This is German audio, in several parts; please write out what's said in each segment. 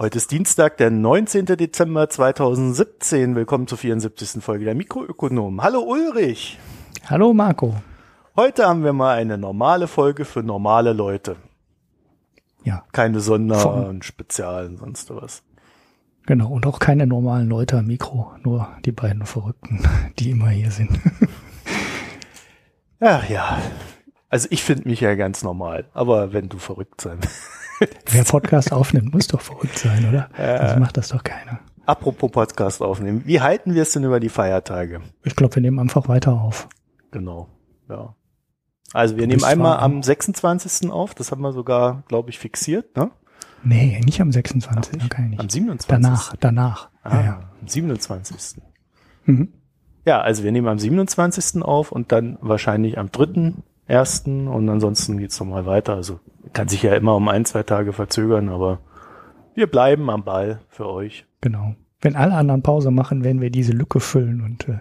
Heute ist Dienstag, der 19. Dezember 2017. Willkommen zur 74. Folge der Mikroökonomen. Hallo Ulrich. Hallo Marco. Heute haben wir mal eine normale Folge für normale Leute. Ja. Keine Sonder- und Spezialen, sonst was. Genau, und auch keine normalen Leute am Mikro, nur die beiden Verrückten, die immer hier sind. Ach ja. Also ich finde mich ja ganz normal, aber wenn du verrückt sein Wer Podcast aufnimmt, muss doch verrückt sein, oder? Ja. Also macht das doch keiner. Apropos Podcast aufnehmen. Wie halten wir es denn über die Feiertage? Ich glaube, wir nehmen einfach weiter auf. Genau, ja. Also wir Du nehmen einmal am 26. auf, das haben wir sogar, glaube ich, fixiert, ne? Nee, nicht am 26. Ach, kann ich nicht. Am 27. Danach, danach. Ah, Ja, ja. am 27. Mhm. Ja, also wir nehmen am 27. auf und dann wahrscheinlich am 3.1. und ansonsten geht's nochmal weiter. Also kann sich ja immer um ein, zwei Tage verzögern, aber wir bleiben am Ball für euch. Genau. Wenn alle anderen Pause machen, werden wir diese Lücke füllen und äh,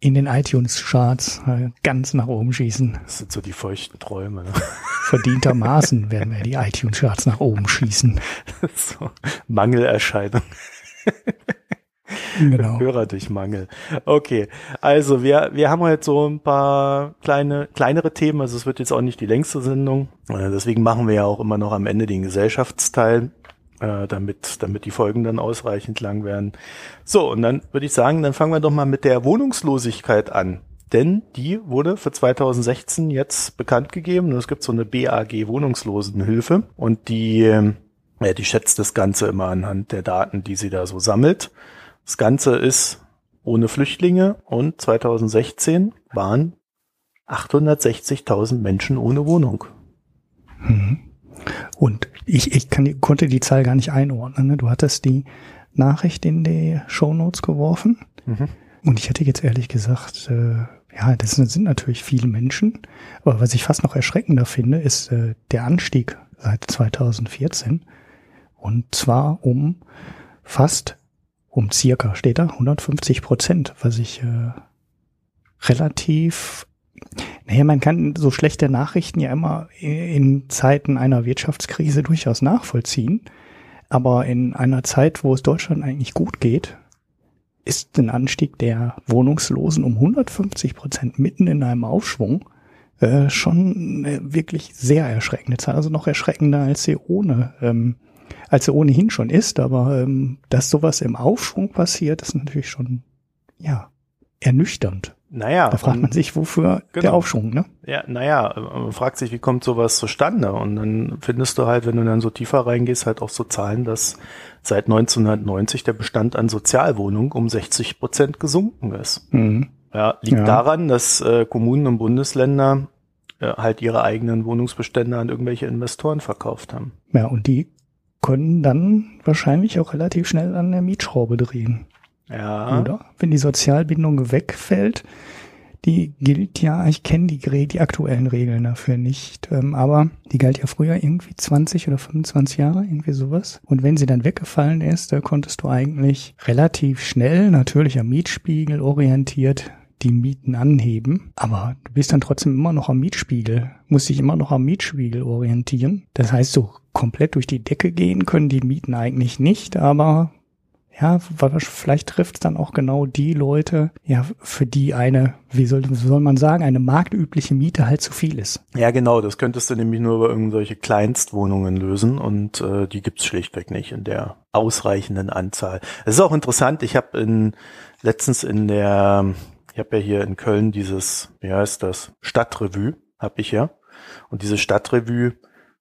in den iTunes-Charts äh, ganz nach oben schießen. Das sind so die feuchten Träume. Ne? Verdientermaßen werden wir die iTunes-Charts nach oben schießen. so, Mangelerscheinung. Genau. Hörer durch Mangel. Okay, also wir, wir haben heute so ein paar kleine, kleinere Themen, also es wird jetzt auch nicht die längste Sendung. Äh, Deswegen machen wir ja auch immer noch am Ende den Gesellschaftsteil, äh, damit, damit die Folgen dann ausreichend lang werden. So, und dann würde ich sagen, dann fangen wir doch mal mit der Wohnungslosigkeit an. Denn die wurde für 2016 jetzt bekannt gegeben. Und es gibt so eine BAG Wohnungslosenhilfe und die, ja, die schätzt das Ganze immer anhand der Daten, die sie da so sammelt. Das Ganze ist ohne Flüchtlinge und 2016 waren 860.000 Menschen ohne Wohnung. Mhm. Und ich, ich kann, konnte die Zahl gar nicht einordnen. Ne? Du hattest die Nachricht in die Shownotes geworfen. Und ich hätte jetzt ehrlich gesagt, äh, ja, das sind, sind natürlich viele Menschen. Aber was ich fast noch erschreckender finde, ist äh, der Anstieg seit 2014. Und zwar um fast, um circa, steht da, 150 Prozent, was ich äh, relativ naja, man kann so schlechte Nachrichten ja immer in Zeiten einer Wirtschaftskrise durchaus nachvollziehen. Aber in einer Zeit, wo es Deutschland eigentlich gut geht, ist ein Anstieg der Wohnungslosen um 150 Prozent mitten in einem Aufschwung äh, schon äh, wirklich sehr erschreckende Zahl. Also noch erschreckender als sie ohne, ähm, als sie ohnehin schon ist. Aber ähm, dass sowas im Aufschwung passiert, ist natürlich schon, ja, ernüchternd. Naja, Da fragt man sich, wofür der Genau. Aufschwung, ne? Ja, naja, man fragt sich, wie kommt sowas zustande? Und dann findest du halt, wenn du dann so tiefer reingehst, halt auch so Zahlen, dass seit 1990 der Bestand an Sozialwohnungen um 60 Prozent gesunken ist. Mhm. Ja, liegt Ja. daran, dass äh, Kommunen und Bundesländer äh, halt ihre eigenen Wohnungsbestände an irgendwelche Investoren verkauft haben. Ja, und die können dann wahrscheinlich auch relativ schnell an der Mietschraube drehen, Ja, oder? Wenn die Sozialbindung wegfällt, die gilt ja, ich kenne die, die aktuellen Regeln dafür nicht, ähm, aber die galt ja früher irgendwie 20 oder 25 Jahre, irgendwie sowas. Und wenn sie dann weggefallen ist, da konntest du eigentlich relativ schnell, natürlich am Mietspiegel orientiert, die Mieten anheben. Aber du bist dann trotzdem immer noch am Mietspiegel, musst dich immer noch am Mietspiegel orientieren. Das heißt, so komplett durch die Decke gehen können die Mieten eigentlich nicht, aber ja, vielleicht trifft es dann auch genau die Leute, ja, für die eine, wie soll, wie soll man sagen, eine marktübliche Miete halt zu viel ist. ja genau, das könntest du nämlich nur über irgendwelche Kleinstwohnungen lösen und äh, die gibt's schlichtweg nicht in der ausreichenden Anzahl. Es ist auch interessant, ich habe in letztens in der, ich habe ja hier in Köln dieses, wie heißt das, Stadtrevue, habe ich ja. Und diese Stadtrevue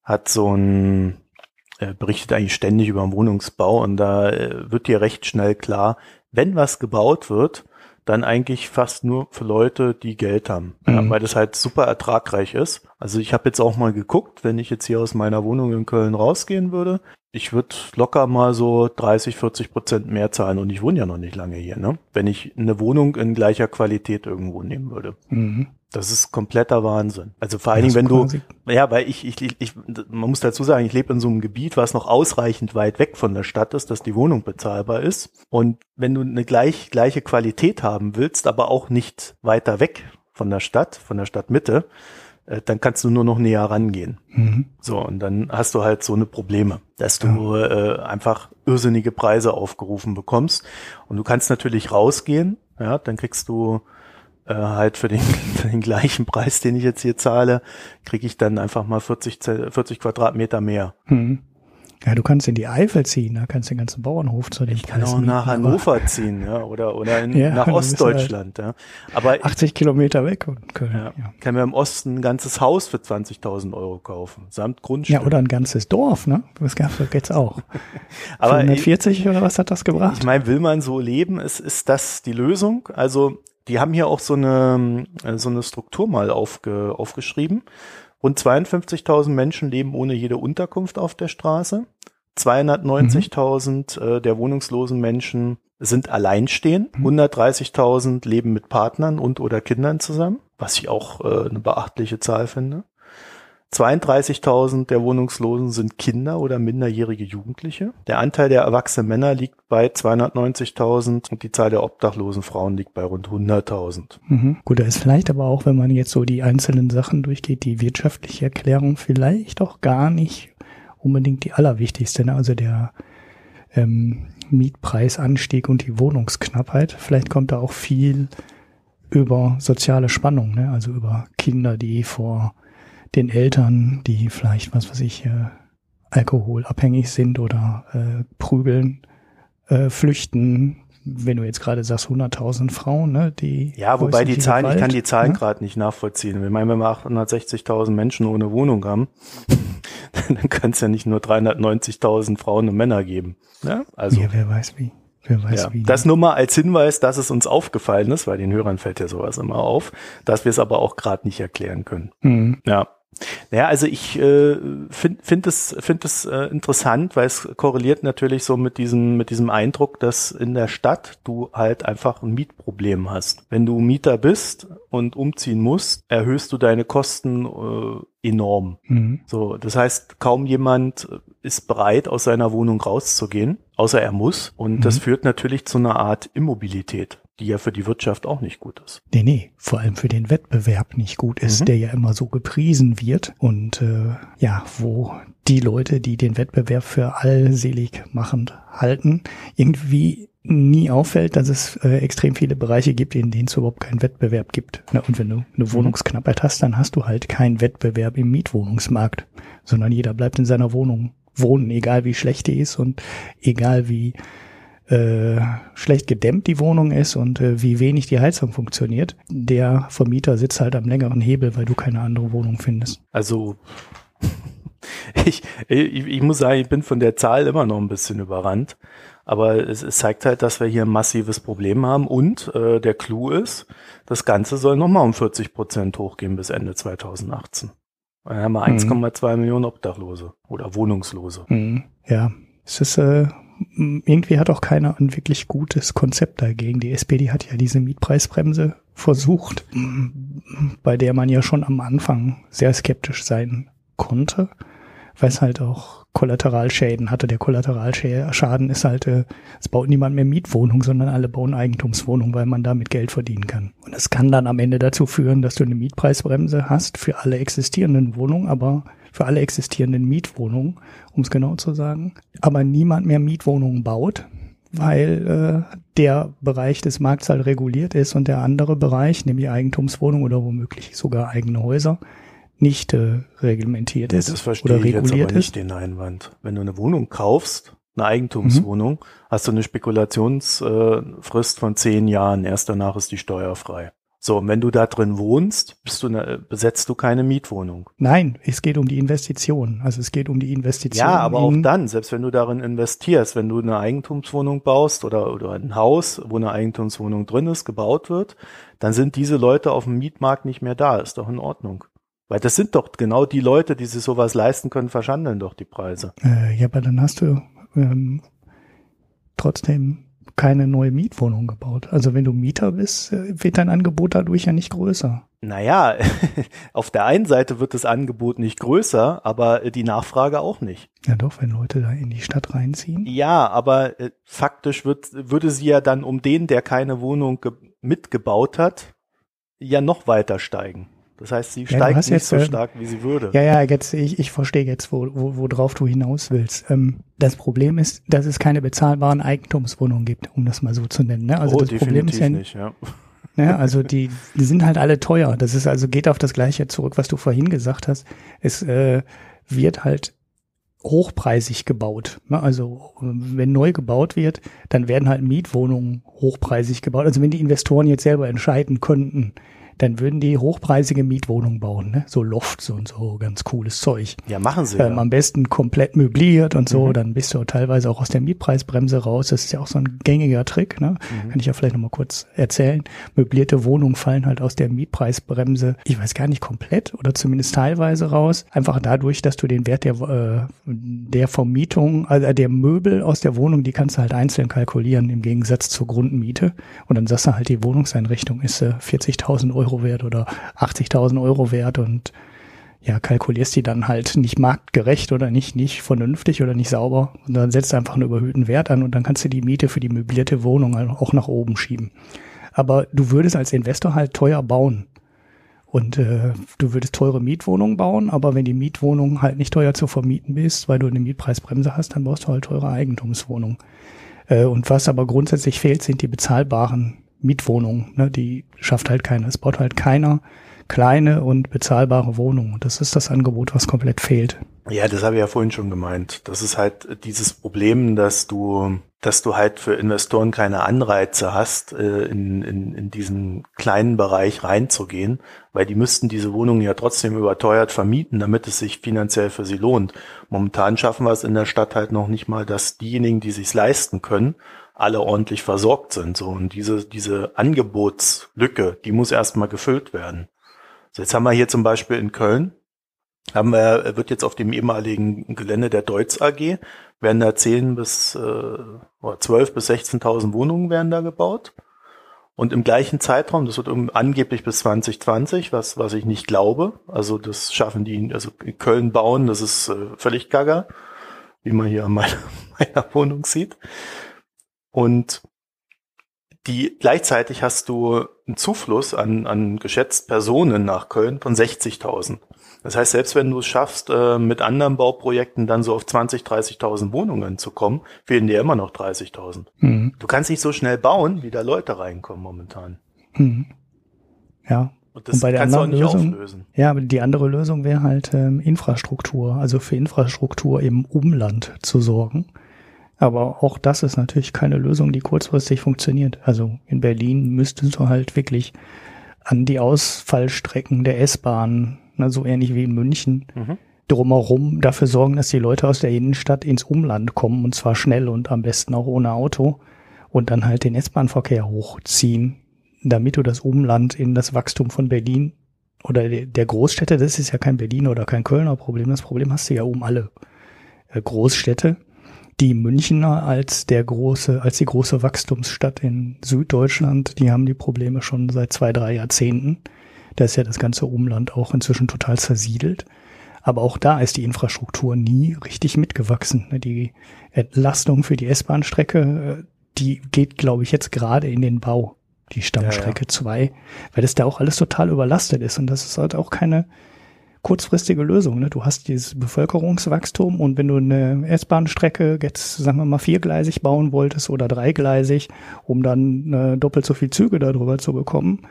hat so ein äh, berichtet eigentlich ständig über den Wohnungsbau und da äh, wird dir recht schnell klar, wenn was gebaut wird, dann eigentlich fast nur für Leute, die Geld haben, ja, Mhm. weil das halt super ertragreich ist. Also ich habe jetzt auch mal geguckt, wenn ich jetzt hier aus meiner Wohnung in Köln rausgehen würde, ich würde locker mal so 30, 40 Prozent mehr zahlen und ich wohne ja noch nicht lange hier, ne? Wenn ich eine Wohnung in gleicher Qualität irgendwo nehmen würde. Mhm. Das ist kompletter Wahnsinn. Also vor allen Dingen, wenn du, ja, weil ich, ich, ich, man muss dazu sagen, ich lebe in so einem Gebiet, was noch ausreichend weit weg von der Stadt ist, dass die Wohnung bezahlbar ist. Und wenn du eine gleich, gleiche Qualität haben willst, aber auch nicht weiter weg von der Stadt, von der Stadtmitte, äh, dann kannst du nur noch näher rangehen. Mhm. So, und dann hast du halt so eine Probleme, dass du äh, einfach irrsinnige Preise aufgerufen bekommst. Und du kannst natürlich rausgehen, ja, dann kriegst du äh, halt für den, für den gleichen Preis, den ich jetzt hier zahle, kriege ich dann einfach mal 40, Ze- 40 Quadratmeter mehr. Mhm. Ja, du kannst in die Eifel ziehen, da kannst du den ganzen Bauernhof zu dem Ich kann Preis auch nach mieten, Hannover ziehen, ja, oder, oder in, Ja, nach Ostdeutschland, ja. Aber 80 Kilometer weg und Köln. ja, Ja. kann mir im Osten ein ganzes Haus für 20.000 Euro kaufen, samt Grundstück. Ja, oder ein ganzes Dorf, ne? Das gab's jetzt auch. Aber 140 oder was hat das gebracht? Ich meine, will man so leben, ist, ist das die Lösung? Also, die haben hier auch so eine, äh, so eine Struktur mal aufge, aufgeschrieben. Rund 52.000 Menschen leben ohne jede Unterkunft auf der Straße. 290.000 äh, der wohnungslosen Menschen sind alleinstehend. 130.000 leben mit Partnern und oder Kindern zusammen, was ich auch äh, eine beachtliche Zahl finde. 32.000 der Wohnungslosen sind Kinder oder minderjährige Jugendliche. Der Anteil der erwachsenen Männer liegt bei 290.000 und die Zahl der obdachlosen Frauen liegt bei rund 100.000. Mhm. Gut, da ist vielleicht aber auch, wenn man jetzt so die einzelnen Sachen durchgeht, die wirtschaftliche Erklärung vielleicht auch gar nicht unbedingt die allerwichtigste. Ne? Also der ähm, Mietpreisanstieg und die Wohnungsknappheit. Vielleicht kommt da auch viel über soziale Spannung, ne? also über Kinder, die vor den Eltern, die vielleicht, was weiß ich, äh, alkoholabhängig sind oder äh, prügeln, äh, flüchten. Wenn du jetzt gerade sagst 100.000 Frauen, ne, die Ja, wobei die Zahlen, ich kann Gewalt, die Zahlen ne? gerade nicht nachvollziehen. Ich meine, wenn wir 860.000 Menschen ohne Wohnung haben, dann kann es ja nicht nur 390.000 Frauen und Männer geben. Ja, also ja, wer weiß wie. Wer weiß Ja, wie. das nur mal als Hinweis, dass es uns aufgefallen ist, weil den Hörern fällt ja sowas immer auf, dass wir es aber auch gerade nicht erklären können. Mhm. Ja. Naja, also ich äh, finde find es, find es äh, interessant, weil es korreliert natürlich so mit diesem, mit diesem Eindruck, dass in der Stadt du halt einfach ein Mietproblem hast. Wenn du Mieter bist und umziehen musst, erhöhst du deine Kosten äh, enorm. Mhm. So, das heißt, kaum jemand ist bereit, aus seiner Wohnung rauszugehen, außer er muss. Und das Mhm. führt natürlich zu einer Art Immobilität, die ja für die Wirtschaft auch nicht gut ist. Nee, nee, vor allem für den Wettbewerb nicht gut ist, Mhm. der ja immer so gepriesen wird und äh, ja, wo die Leute, die den Wettbewerb für allselig machend halten, irgendwie nie auffällt, dass es äh, extrem viele Bereiche gibt, in denen es überhaupt keinen Wettbewerb gibt. Na, und wenn du eine Wohnungsknappheit hast, dann hast du halt keinen Wettbewerb im Mietwohnungsmarkt, sondern jeder bleibt in seiner Wohnung wohnen, egal wie schlecht die ist und egal wie äh, schlecht gedämmt die Wohnung ist und äh, wie wenig die Heizung funktioniert. Der Vermieter sitzt halt am längeren Hebel, weil du keine andere Wohnung findest. Also ich, ich, ich muss sagen, ich bin von der Zahl immer noch ein bisschen überrannt. Aber es, es zeigt halt, dass wir hier ein massives Problem haben. Und äh, der Clou ist, das Ganze soll nochmal um 40 Prozent hochgehen bis Ende 2018. Dann haben wir Mhm. 1,2 Millionen Obdachlose oder Wohnungslose. Mhm. Ja, es ist äh, irgendwie hat auch keiner ein wirklich gutes Konzept dagegen. Die SPD hat ja diese Mietpreisbremse versucht, bei der man ja schon am Anfang sehr skeptisch sein konnte, weil es halt auch Kollateralschäden hatte. Der Kollateralschaden ist halt, äh, es baut niemand mehr Mietwohnungen, sondern alle bauen Eigentumswohnungen, weil man damit Geld verdienen kann. Und es kann dann am Ende dazu führen, dass du eine Mietpreisbremse hast für alle existierenden Wohnungen, aber für alle existierenden Mietwohnungen, um es genau zu sagen, aber niemand mehr Mietwohnungen baut, weil äh, der Bereich des Markts halt reguliert ist und der andere Bereich, nämlich Eigentumswohnungen oder womöglich sogar eigene Häuser, nicht äh, reglementiert ist Das verstehe oder ich jetzt reguliert aber nicht ist. den Einwand. Wenn du eine Wohnung kaufst, eine Eigentumswohnung, Mhm. hast du eine Spekulationsfrist von zehn Jahren. Erst danach ist die steuerfrei. So, und wenn du da drin wohnst, bist du eine, besetzt du keine Mietwohnung. Nein, es geht um die Investition. Also es geht um die Investition. Ja, aber auch dann, selbst wenn du darin investierst, wenn du eine Eigentumswohnung baust oder, oder ein Haus, wo eine Eigentumswohnung drin ist, gebaut wird, dann sind diese Leute auf dem Mietmarkt nicht mehr da. Ist doch in Ordnung. Weil das sind doch genau die Leute, die sich sowas leisten können, verschandeln doch die Preise. Äh, ja, aber dann hast du ähm, trotzdem keine neue Mietwohnung gebaut. Also wenn du Mieter bist, äh, wird dein Angebot dadurch ja nicht größer. Naja, auf der einen Seite wird das Angebot nicht größer, aber die Nachfrage auch nicht. Ja doch, wenn Leute da in die Stadt reinziehen. Ja, aber äh, faktisch wird, würde sie ja dann um den, der keine Wohnung ge mitgebaut hat, ja noch weiter steigen. Das heißt, sie Ja, steigt nicht jetzt, so äh, stark, wie sie würde. Ja, ja, jetzt, ich, ich verstehe jetzt, wo, wo, worauf du hinaus willst. Ähm, das Problem ist, dass es keine bezahlbaren Eigentumswohnungen gibt, um das mal so zu nennen. Ne? Also oh, das Problem ist ja, nicht, ja. ne? also die, die sind halt alle teuer. Das ist also geht auf das Gleiche zurück, was du vorhin gesagt hast. Es äh, wird halt hochpreisig gebaut. Ne? Also wenn neu gebaut wird, dann werden halt Mietwohnungen hochpreisig gebaut. Also wenn die Investoren jetzt selber entscheiden könnten, dann würden die hochpreisige Mietwohnungen bauen, ne? so Lofts und so ganz cooles Zeug. Ja, machen sie Ähm, ja. am besten komplett möbliert und so, Mhm. dann bist du teilweise auch aus der Mietpreisbremse raus. Das ist ja auch so ein gängiger Trick, ne? Mhm. Kann ich ja vielleicht nochmal kurz erzählen. Möblierte Wohnungen fallen halt aus der Mietpreisbremse, ich weiß gar nicht komplett oder zumindest teilweise raus. Einfach dadurch, dass du den Wert der, äh, der Vermietung, also der Möbel aus der Wohnung, die kannst du halt einzeln kalkulieren im Gegensatz zur Grundmiete. Und dann sagst du halt, die Wohnungseinrichtung ist äh, 40.000 Euro wert oder 80.000 Euro wert und ja, kalkulierst die dann halt nicht marktgerecht oder nicht, nicht vernünftig oder nicht sauber. Und dann setzt einfach einen überhöhten Wert an und dann kannst du die Miete für die möblierte Wohnung halt auch nach oben schieben. Aber du würdest als Investor halt teuer bauen. Und äh, du würdest teure Mietwohnungen bauen, aber wenn die Mietwohnung halt nicht teuer zu vermieten bist, weil du eine Mietpreisbremse hast, dann baust du halt teure Eigentumswohnungen. Äh, und was aber grundsätzlich fehlt, sind die bezahlbaren Mietwohnungen. Ne? Die schafft halt keiner. Es baut halt keiner kleine und bezahlbare Wohnungen. Das ist das Angebot, was komplett fehlt. Ja, das habe ich ja vorhin schon gemeint. Das ist halt dieses Problem, dass du, dass du halt für Investoren keine Anreize hast, äh, in, in, in diesen kleinen Bereich reinzugehen, weil die müssten diese Wohnungen ja trotzdem überteuert vermieten, damit es sich finanziell für sie lohnt. Momentan schaffen wir es in der Stadt halt noch nicht mal, dass diejenigen, die sich's leisten können, alle ordentlich versorgt sind. So und diese diese Angebotslücke, die muss erstmal gefüllt werden. So jetzt haben wir hier zum Beispiel in Köln haben wir, wird jetzt auf dem ehemaligen Gelände der Deutz AG, werden da 10 bis äh, oder 12 bis 16.000 Wohnungen werden da gebaut. Und im gleichen Zeitraum, das wird um, angeblich bis 2020, was, was ich nicht glaube, also das schaffen die, also Köln bauen, das ist äh, völlig gaga, wie man hier an meiner, meiner Wohnung sieht. Und die gleichzeitig hast du einen Zufluss an, an geschätzt Personen nach Köln von 60.000. Das heißt, selbst wenn du es schaffst, äh, mit anderen Bauprojekten dann so auf 20, 30.000 Wohnungen zu kommen, fehlen dir immer noch 30.000. Mhm. Du kannst nicht so schnell bauen, wie da Leute reinkommen momentan. Mhm. Ja. Und das Und bei der kannst du auch nicht Lösung- auflösen. Ja, aber die andere Lösung wäre halt ähm, Infrastruktur, also für Infrastruktur im Umland zu sorgen. Aber auch das ist natürlich keine Lösung, die kurzfristig funktioniert. Also in Berlin müsstest du halt wirklich an die Ausfallstrecken der S-Bahn, ne, so ähnlich wie in München, Mhm. drumherum dafür sorgen, dass die Leute aus der Innenstadt ins Umland kommen und zwar schnell und am besten auch ohne Auto und dann halt den S-Bahn-Verkehr hochziehen, damit du das Umland in das Wachstum von Berlin oder der Großstädte, das ist ja kein Berlin oder kein Kölner Problem, das Problem hast du ja um alle äh, Großstädte. Die Münchner als der große, als die große Wachstumsstadt in Süddeutschland, die haben die Probleme schon seit zwei, drei Jahrzehnten. Da ist ja das ganze Umland auch inzwischen total zersiedelt. Aber auch da ist die Infrastruktur nie richtig mitgewachsen. Die Entlastung für die S-Bahn-Strecke, äh, die geht, glaube ich, jetzt gerade in den Bau, die Stammstrecke 2, weil das da auch alles total überlastet ist. Und das ist halt auch keine kurzfristige Lösung. Ne? Du hast dieses Bevölkerungswachstum und wenn du eine S-Bahn-Strecke jetzt, sagen wir mal, viergleisig bauen wolltest oder dreigleisig, um dann äh, doppelt so viel Züge darüber zu bekommen,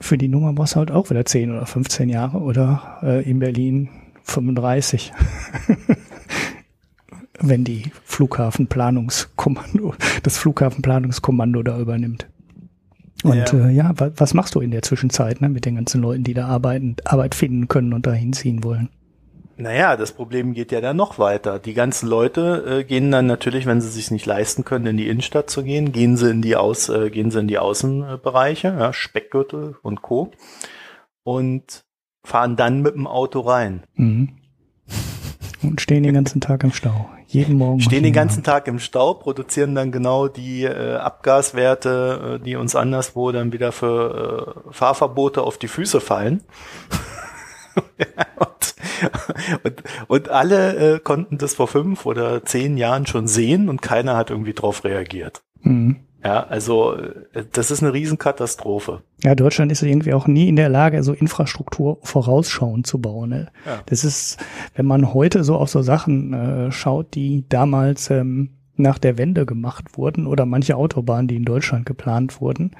für die Nummer brauchst du halt auch wieder 10 oder 15 Jahre oder äh, in Berlin 35. wenn die Flughafenplanungskommando, das Flughafenplanungskommando da übernimmt. Und Ja. äh, ja wa was machst du in der Zwischenzeit ne, mit den ganzen Leuten, die da arbeiten, Arbeit finden können und da hinziehen wollen? Naja, das Problem geht ja dann noch weiter. Die ganzen Leute äh, gehen dann natürlich, wenn sie sich nicht leisten können, in die Innenstadt zu gehen, gehen sie in die Aus, äh, gehen sie in die Außenbereiche, ja, Speckgürtel und Co. Und fahren dann mit dem Auto rein. Mhm. Und stehen den ganzen Tag im Stau. Jeden Morgen. Stehen den ganzen Tag im Stau, produzieren dann genau die äh, Abgaswerte, äh, die uns anderswo dann wieder für äh, Fahrverbote auf die Füße fallen. und, und, und alle äh, konnten das vor fünf oder zehn Jahren schon sehen und keiner hat irgendwie drauf reagiert. Mhm. Ja, also äh, das ist eine Riesenkatastrophe. Ja, Deutschland ist irgendwie auch nie in der Lage, so Infrastruktur vorausschauend zu bauen. Ne? Ja. Das ist, wenn man heute so auf so Sachen äh, schaut, die damals ähm, nach der Wende gemacht wurden oder manche Autobahnen, die in Deutschland geplant wurden,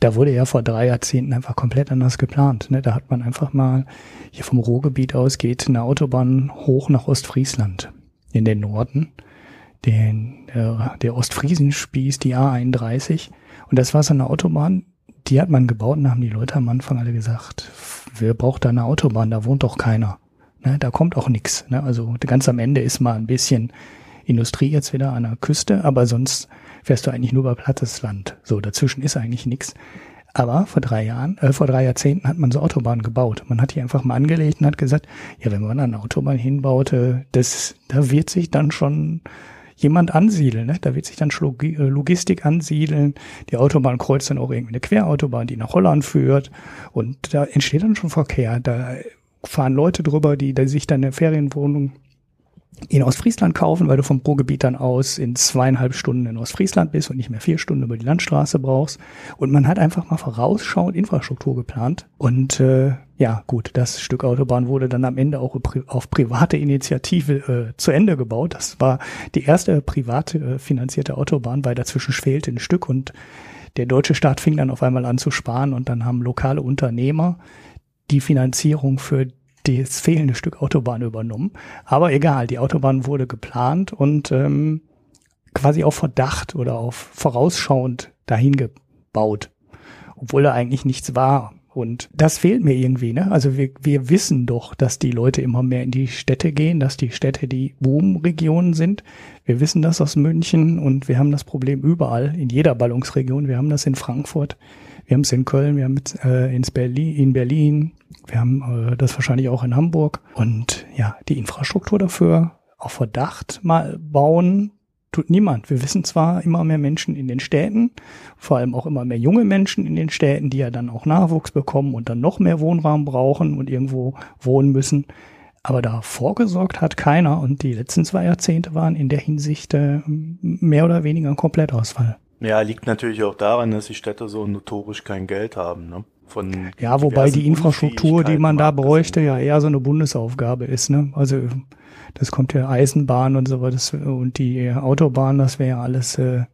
da wurde ja vor drei Jahrzehnten einfach komplett anders geplant. Ne? Da hat man einfach mal, hier vom Ruhrgebiet aus geht eine Autobahn hoch nach Ostfriesland in den Norden. Den, der, der Ostfriesenspieß, die A31. Und das war so eine Autobahn, die hat man gebaut und da haben die Leute am Anfang alle gesagt, wer braucht da eine Autobahn, da wohnt doch keiner. Ne? Da kommt auch nichts. Ne? Also ganz am Ende ist mal ein bisschen Industrie jetzt wieder an der Küste, aber sonst fährst du eigentlich nur über plattes Land. So, dazwischen ist eigentlich nichts. Aber vor drei Jahren, äh, vor drei Jahrzehnten hat man so Autobahnen gebaut. Man hat die einfach mal angelegt und hat gesagt, ja, wenn man eine Autobahn hinbaut, äh, das, da wird sich dann schon jemand ansiedeln. Ne? Da wird sich dann äh, Logistik ansiedeln. Die Autobahn kreuzt dann auch irgendwie eine Querautobahn, die nach Holland führt. Und da entsteht dann schon Verkehr. Da fahren Leute drüber, die, die sich dann eine Ferienwohnung in Ostfriesland kaufen, weil du vom Ruhrgebiet dann aus in zweieinhalb Stunden in Ostfriesland bist und nicht mehr vier Stunden über die Landstraße brauchst. Und man hat einfach mal vorausschauend Infrastruktur geplant. Und äh, ja, gut, das Stück Autobahn wurde dann am Ende auch auf private Initiative äh, zu Ende gebaut. Das war die erste private äh, finanzierte Autobahn, weil dazwischen fehlte ein Stück und der deutsche Staat fing dann auf einmal an zu sparen und dann haben lokale Unternehmer die Finanzierung für das fehlende Stück Autobahn übernommen. Aber egal, die Autobahn wurde geplant und ähm, quasi auf Verdacht oder auf vorausschauend dahin gebaut, obwohl da eigentlich nichts war. Und das fehlt mir irgendwie, ne? Also wir, wir wissen doch, dass die Leute immer mehr in die Städte gehen, dass die Städte die Boomregionen sind. Wir wissen das aus München und wir haben das Problem überall, in jeder Ballungsregion. Wir haben das in Frankfurt, wir haben es in Köln, wir haben es äh, ins Berlin, in Berlin, wir haben äh, das wahrscheinlich auch in Hamburg. Und ja, die Infrastruktur dafür auf Verdacht mal bauen, tut niemand. Wir wissen zwar immer mehr Menschen in den Städten, vor allem auch immer mehr junge Menschen in den Städten, die ja dann auch Nachwuchs bekommen und dann noch mehr Wohnraum brauchen und irgendwo wohnen müssen. Aber da vorgesorgt hat keiner und die letzten zwei Jahrzehnte waren in der Hinsicht äh, mehr oder weniger ein Komplettausfall. Ja, liegt natürlich auch daran, dass die Städte so notorisch kein Geld haben. Ne? Von ja, wobei die Infrastruktur, die man da bräuchte, ja eher so eine Bundesaufgabe ist. Ne? Also das kommt ja Eisenbahn und so was und die Autobahn, das wäre ja alles äh,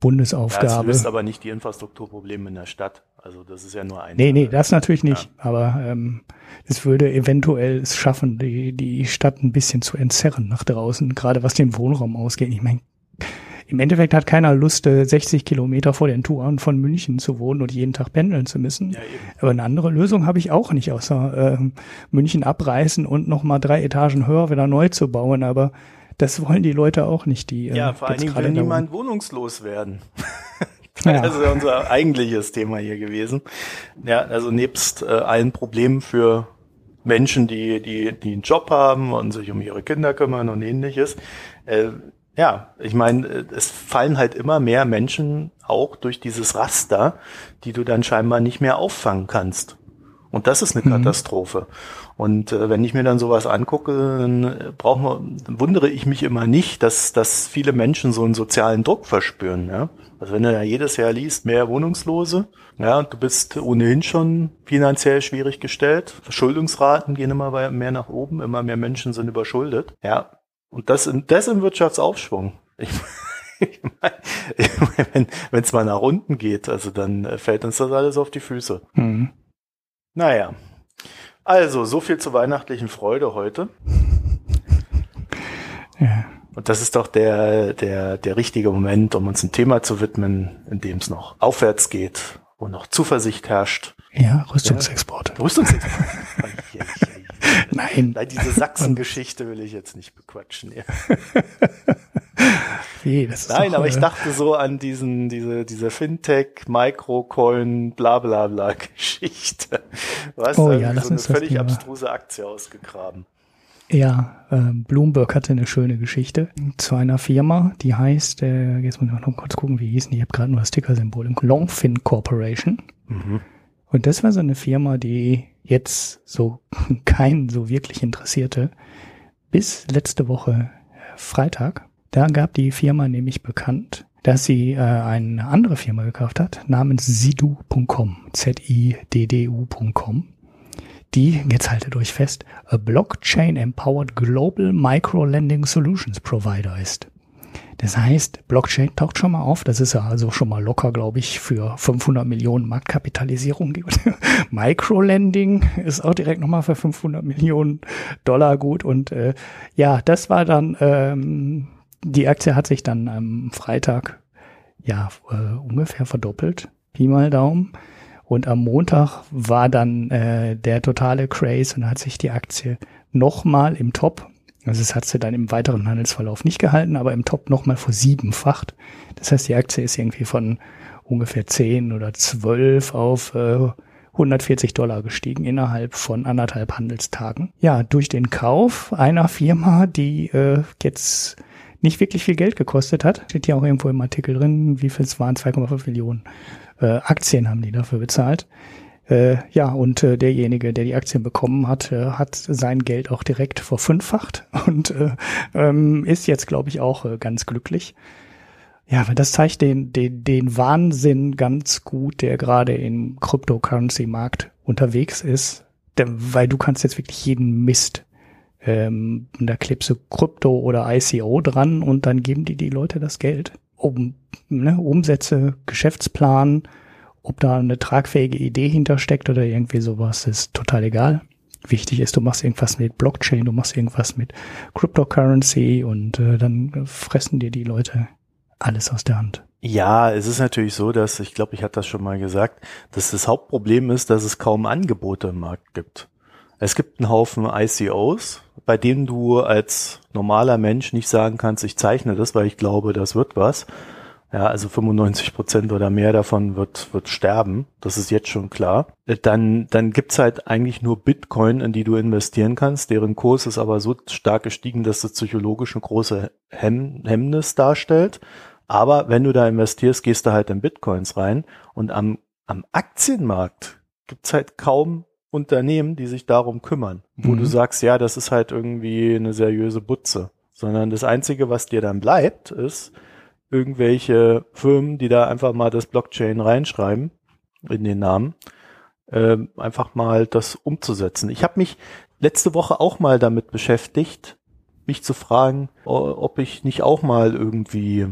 Bundesaufgabe. Ja, das löst aber nicht die Infrastrukturprobleme in der Stadt. Also das ist ja nur ein. Nee, nee, das natürlich nicht. Ja. Aber ähm, es würde eventuell es schaffen, die, die Stadt ein bisschen zu entzerren nach draußen, gerade was den Wohnraum ausgeht. Ich meine, im Endeffekt hat keiner Lust, 60 äh, Kilometer vor den Touren von München zu wohnen und jeden Tag pendeln zu müssen. Ja, Aber eine andere Lösung habe ich auch nicht, außer äh, München abreißen und nochmal drei Etagen höher wieder neu zu bauen. Aber das wollen die Leute auch nicht. Die, äh, ja, vor allen Dingen will niemand wohnungslos werden. Ja. Das ist ja unser eigentliches Thema hier gewesen. Ja, also nebst äh, allen Problemen für Menschen, die, die, die einen Job haben und sich um ihre Kinder kümmern und ähnliches, äh, ja, ich meine, es fallen halt immer mehr Menschen auch durch dieses Raster, die du dann scheinbar nicht mehr auffangen kannst. Und das ist eine mhm. Katastrophe. Und äh, wenn ich mir dann sowas angucke, dann wir, dann wundere ich mich immer nicht, dass, dass viele Menschen so einen sozialen Druck verspüren. Ja? Also wenn du ja jedes Jahr liest, mehr Wohnungslose, ja, und du bist ohnehin schon finanziell schwierig gestellt. Verschuldungsraten gehen immer mehr nach oben, immer mehr Menschen sind überschuldet. Ja, und das, das im Wirtschaftsaufschwung. Ich, ich meine, ich mein, wenn es mal nach unten geht, also dann äh, fällt uns das alles auf die Füße. Mhm. Naja. Also, so viel zur weihnachtlichen Freude heute. Ja. Und das ist doch der, der, der richtige Moment, um uns ein Thema zu widmen, in dem es noch aufwärts geht, wo noch Zuversicht herrscht. Ja, Rüstungsexporte. Ja, Rüstungsexporte. Nein. Nein, diese Sachsen-Geschichte will ich jetzt nicht bequatschen. Ja. Wie, Nein, doch, aber ich äh, dachte so an diesen, diese, diese Fintech, Microcoin, bla bla bla Geschichte. Was oh, ja, das so eine völlig abstruse Aktie ausgegraben. Ja, äh, Bloomberg hatte eine schöne Geschichte zu einer Firma, die heißt, äh, jetzt muss ich noch kurz gucken, wie hießen die, ich habe gerade nur das Sticker-Symbol, Longfin Corporation. Mhm. Und das war so eine Firma, die jetzt so keinen so wirklich interessierte, bis letzte Woche Freitag. Da gab die Firma nämlich bekannt, dass sie äh, eine andere Firma gekauft hat, namens Zidu.com, Z-I-D-D-U.com, die, jetzt haltet euch fest, a Blockchain-Empowered Global Micro-Lending Solutions Provider ist. Das heißt, Blockchain taucht schon mal auf. Das ist ja also schon mal locker, glaube ich, für 500 Millionen Marktkapitalisierung. Microlending ist auch direkt nochmal für 500 Millionen Dollar gut. Und äh, ja, das war dann, ähm, die Aktie hat sich dann am Freitag ja äh, ungefähr verdoppelt. Pi mal Daumen. Und am Montag war dann äh, der totale Craze und hat sich die Aktie nochmal im Top also es hat sie dann im weiteren Handelsverlauf nicht gehalten, aber im Top nochmal vor siebenfacht. Das heißt, die Aktie ist irgendwie von ungefähr zehn oder zwölf auf äh, 140 Dollar gestiegen innerhalb von anderthalb Handelstagen. Ja, durch den Kauf einer Firma, die äh, jetzt nicht wirklich viel Geld gekostet hat, steht hier auch irgendwo im Artikel drin, wie viel es waren, 2,5 Millionen äh, Aktien haben die dafür bezahlt. Äh, ja, und äh, derjenige, der die Aktien bekommen hat, äh, hat sein Geld auch direkt verfünffacht und äh, ähm, ist jetzt, glaube ich, auch äh, ganz glücklich. Ja, weil das zeigt den, den, den Wahnsinn ganz gut, der gerade im Cryptocurrency-Markt unterwegs ist. Denn, weil du kannst jetzt wirklich jeden Mist ähm, da klebst du Krypto oder ICO dran und dann geben die die Leute das Geld. Um ne, Umsätze, Geschäftsplan, ob da eine tragfähige Idee hintersteckt oder irgendwie sowas, ist total egal. Wichtig ist, du machst irgendwas mit Blockchain, du machst irgendwas mit Cryptocurrency und äh, dann fressen dir die Leute alles aus der Hand. Ja, es ist natürlich so, dass, ich glaube, ich hatte das schon mal gesagt, dass das Hauptproblem ist, dass es kaum Angebote im Markt gibt. Es gibt einen Haufen ICOs, bei denen du als normaler Mensch nicht sagen kannst, ich zeichne das, weil ich glaube, das wird was. Ja, also 95 Prozent oder mehr davon wird, wird sterben. Das ist jetzt schon klar. Äh, dann, dann gibt's halt eigentlich nur Bitcoin, in die du investieren kannst. Deren Kurs ist aber so stark gestiegen, dass das psychologisch eine große Hemm Hemmnis darstellt. Aber wenn du da investierst, gehst du halt in Bitcoins rein. Und am, am Aktienmarkt gibt's halt kaum Unternehmen, die sich darum kümmern. Wo mhm. du sagst, ja, das ist halt irgendwie eine seriöse Butze. Sondern das Einzige, was dir dann bleibt, ist, irgendwelche Firmen, die da einfach mal das Blockchain reinschreiben in den Namen, äh, einfach mal das umzusetzen. Ich habe mich letzte Woche auch mal damit beschäftigt, mich zu fragen, ob ich nicht auch mal irgendwie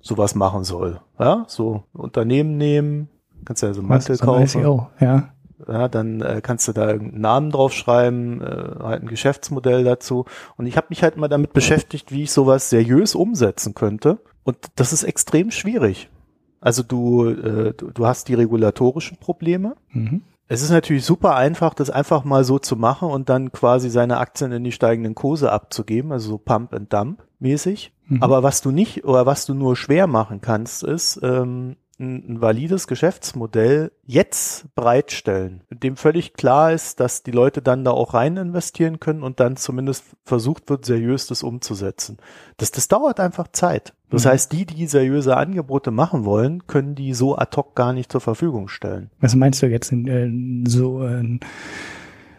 sowas machen soll. Ja, so Unternehmen nehmen, kannst ja so Mantel kaufen. ICO, ja. Ja, dann äh, kannst du da irgendeinen Namen draufschreiben, äh, halt ein Geschäftsmodell dazu. Und ich habe mich halt mal damit beschäftigt, wie ich sowas seriös umsetzen könnte. Und das ist extrem schwierig. Also du, äh, du, hast die regulatorischen Probleme. Mhm. Es ist natürlich super einfach, das einfach mal so zu machen und dann quasi seine Aktien in die steigenden Kurse abzugeben, also so Pump and Dump mäßig. Mhm. Aber was du nicht oder was du nur schwer machen kannst, ist ähm, ein, ein valides Geschäftsmodell jetzt bereitstellen, dem völlig klar ist, dass die Leute dann da auch rein investieren können und dann zumindest versucht wird, seriös das umzusetzen. Das, das dauert einfach Zeit. Das mhm. heißt, die, die seriöse Angebote machen wollen, können die so ad hoc gar nicht zur Verfügung stellen. Was meinst du jetzt in, äh, so äh,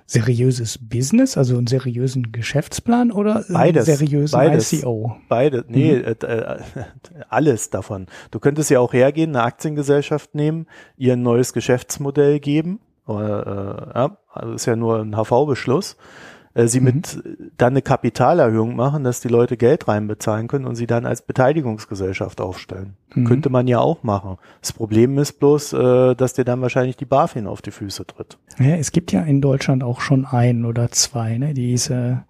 seriöses Business, also einen seriösen Geschäftsplan oder beides, seriösen beides, ICO? Beide, nee, mhm. äh, äh, alles davon. Du könntest ja auch hergehen, eine Aktiengesellschaft nehmen, ihr ein neues Geschäftsmodell geben, oder, äh, ja, also ist ja nur ein HV-Beschluss äh, sie mhm. mit dann eine Kapitalerhöhung machen, dass die Leute Geld reinbezahlen können und sie dann als Beteiligungsgesellschaft aufstellen. Mhm. Könnte man ja auch machen. Das Problem ist bloß, äh, dass dir dann wahrscheinlich die BaFin auf die Füße tritt. Ja, es gibt ja in Deutschland auch schon ein oder zwei, ne, diese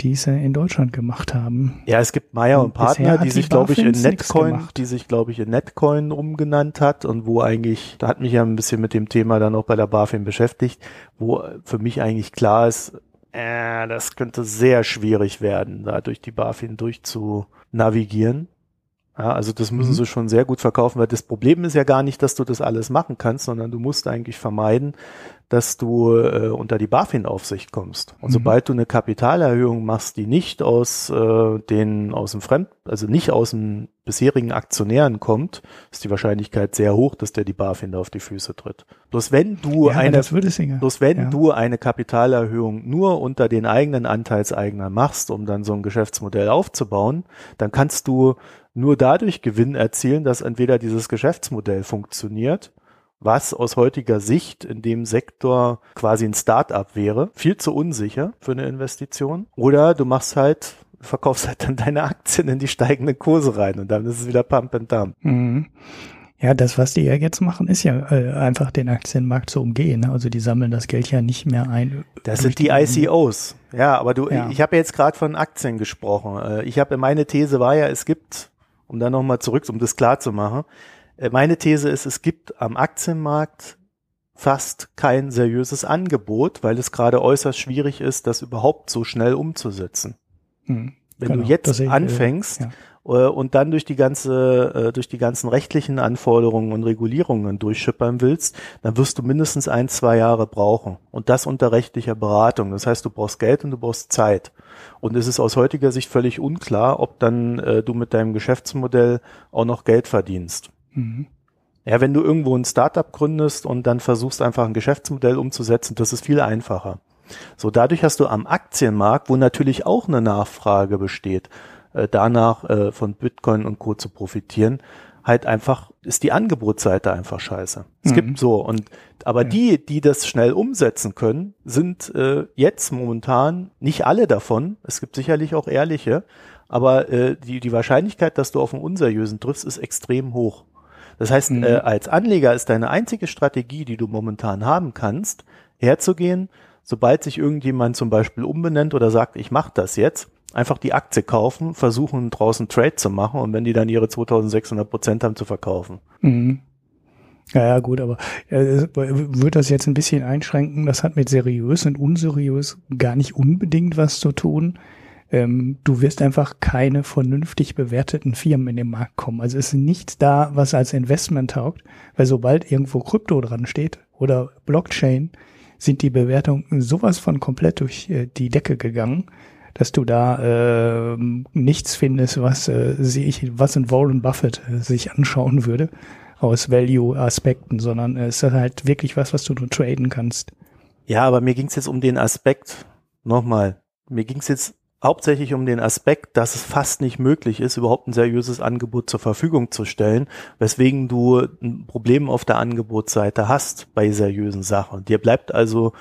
die sie in Deutschland gemacht haben. Ja, es gibt Meyer und, und Partner, die sich, glaube ich, in Netcoin, die sich, glaube ich, in Netcoin umgenannt hat und wo eigentlich, da hat mich ja ein bisschen mit dem Thema dann auch bei der BaFin beschäftigt, wo für mich eigentlich klar ist, äh, das könnte sehr schwierig werden, da durch die BaFin durchzunavigieren. Ja, also das müssen mhm. sie schon sehr gut verkaufen, weil das Problem ist ja gar nicht, dass du das alles machen kannst, sondern du musst eigentlich vermeiden, dass du äh, unter die BaFin-Aufsicht kommst. Und mhm. sobald du eine Kapitalerhöhung machst, die nicht aus äh, den aus dem Fremd, also nicht aus dem bisherigen Aktionären kommt, ist die Wahrscheinlichkeit sehr hoch, dass der die BaFin da auf die Füße tritt. Bloß wenn du ja, eine, bloß wenn ja. du eine Kapitalerhöhung nur unter den eigenen Anteilseignern machst, um dann so ein Geschäftsmodell aufzubauen, dann kannst du nur dadurch Gewinn erzielen, dass entweder dieses Geschäftsmodell funktioniert, was aus heutiger Sicht in dem Sektor quasi ein Start-up wäre, viel zu unsicher für eine Investition, oder du machst halt verkaufst halt dann deine Aktien in die steigenden Kurse rein und dann ist es wieder Pump and Dump. Mhm. Ja, das, was die ja jetzt machen, ist ja äh, einfach den Aktienmarkt zu umgehen. Ne? Also die sammeln das Geld ja nicht mehr ein. Das sind die ICOs. Ja, aber du, ja. ich habe jetzt gerade von Aktien gesprochen. Äh, ich habe meine These war ja, es gibt, um dann nochmal zurück, um das klar zu machen, äh, meine These ist, es gibt am Aktienmarkt fast kein seriöses Angebot, weil es gerade äußerst schwierig ist, das überhaupt so schnell umzusetzen. Hm, Wenn genau, du jetzt anfängst, ja äh, und dann durch die ganze, äh, durch die ganzen rechtlichen Anforderungen und Regulierungen durchschippern willst, dann wirst du mindestens ein, zwei Jahre brauchen. Und das unter rechtlicher Beratung. Das heißt, du brauchst Geld und du brauchst Zeit. Und es ist aus heutiger Sicht völlig unklar, ob dann äh, du mit deinem Geschäftsmodell auch noch Geld verdienst. Mhm. Ja, wenn du irgendwo ein Startup gründest und dann versuchst einfach ein Geschäftsmodell umzusetzen, das ist viel einfacher. So, dadurch hast du am Aktienmarkt, wo natürlich auch eine Nachfrage besteht, äh, danach äh, von Bitcoin und Co. zu profitieren, halt einfach, ist die Angebotsseite einfach scheiße. Es mhm. gibt so und aber ja. die, die das schnell umsetzen können, sind äh, jetzt momentan nicht alle davon. Es gibt sicherlich auch ehrliche, aber äh, die, die Wahrscheinlichkeit, dass du auf einen unseriösen triffst, ist extrem hoch. Das heißt, mhm. äh, als Anleger ist deine einzige Strategie, die du momentan haben kannst, herzugehen, sobald sich irgendjemand zum Beispiel umbenennt oder sagt, ich mache das jetzt, einfach die Aktie kaufen, versuchen draußen Trade zu machen und wenn die dann ihre 2600 Prozent haben, zu verkaufen. Mhm. Ja, ja, gut, aber äh, würde das jetzt ein bisschen einschränken? Das hat mit seriös und unseriös gar nicht unbedingt was zu tun. Ähm, du wirst einfach keine vernünftig bewerteten Firmen in den Markt kommen. Also ist nichts da, was als Investment taugt, weil sobald irgendwo Krypto dran steht oder Blockchain, sind die Bewertungen sowas von komplett durch äh, die Decke gegangen dass du da äh, nichts findest, was äh, sich, was in Warren Buffett äh, sich anschauen würde aus Value-Aspekten, sondern äh, es ist halt wirklich was, was du nur traden kannst. Ja, aber mir ging es jetzt um den Aspekt, nochmal, mir ging es jetzt hauptsächlich um den Aspekt, dass es fast nicht möglich ist, überhaupt ein seriöses Angebot zur Verfügung zu stellen, weswegen du ein Problem auf der Angebotsseite hast bei seriösen Sachen. Dir bleibt also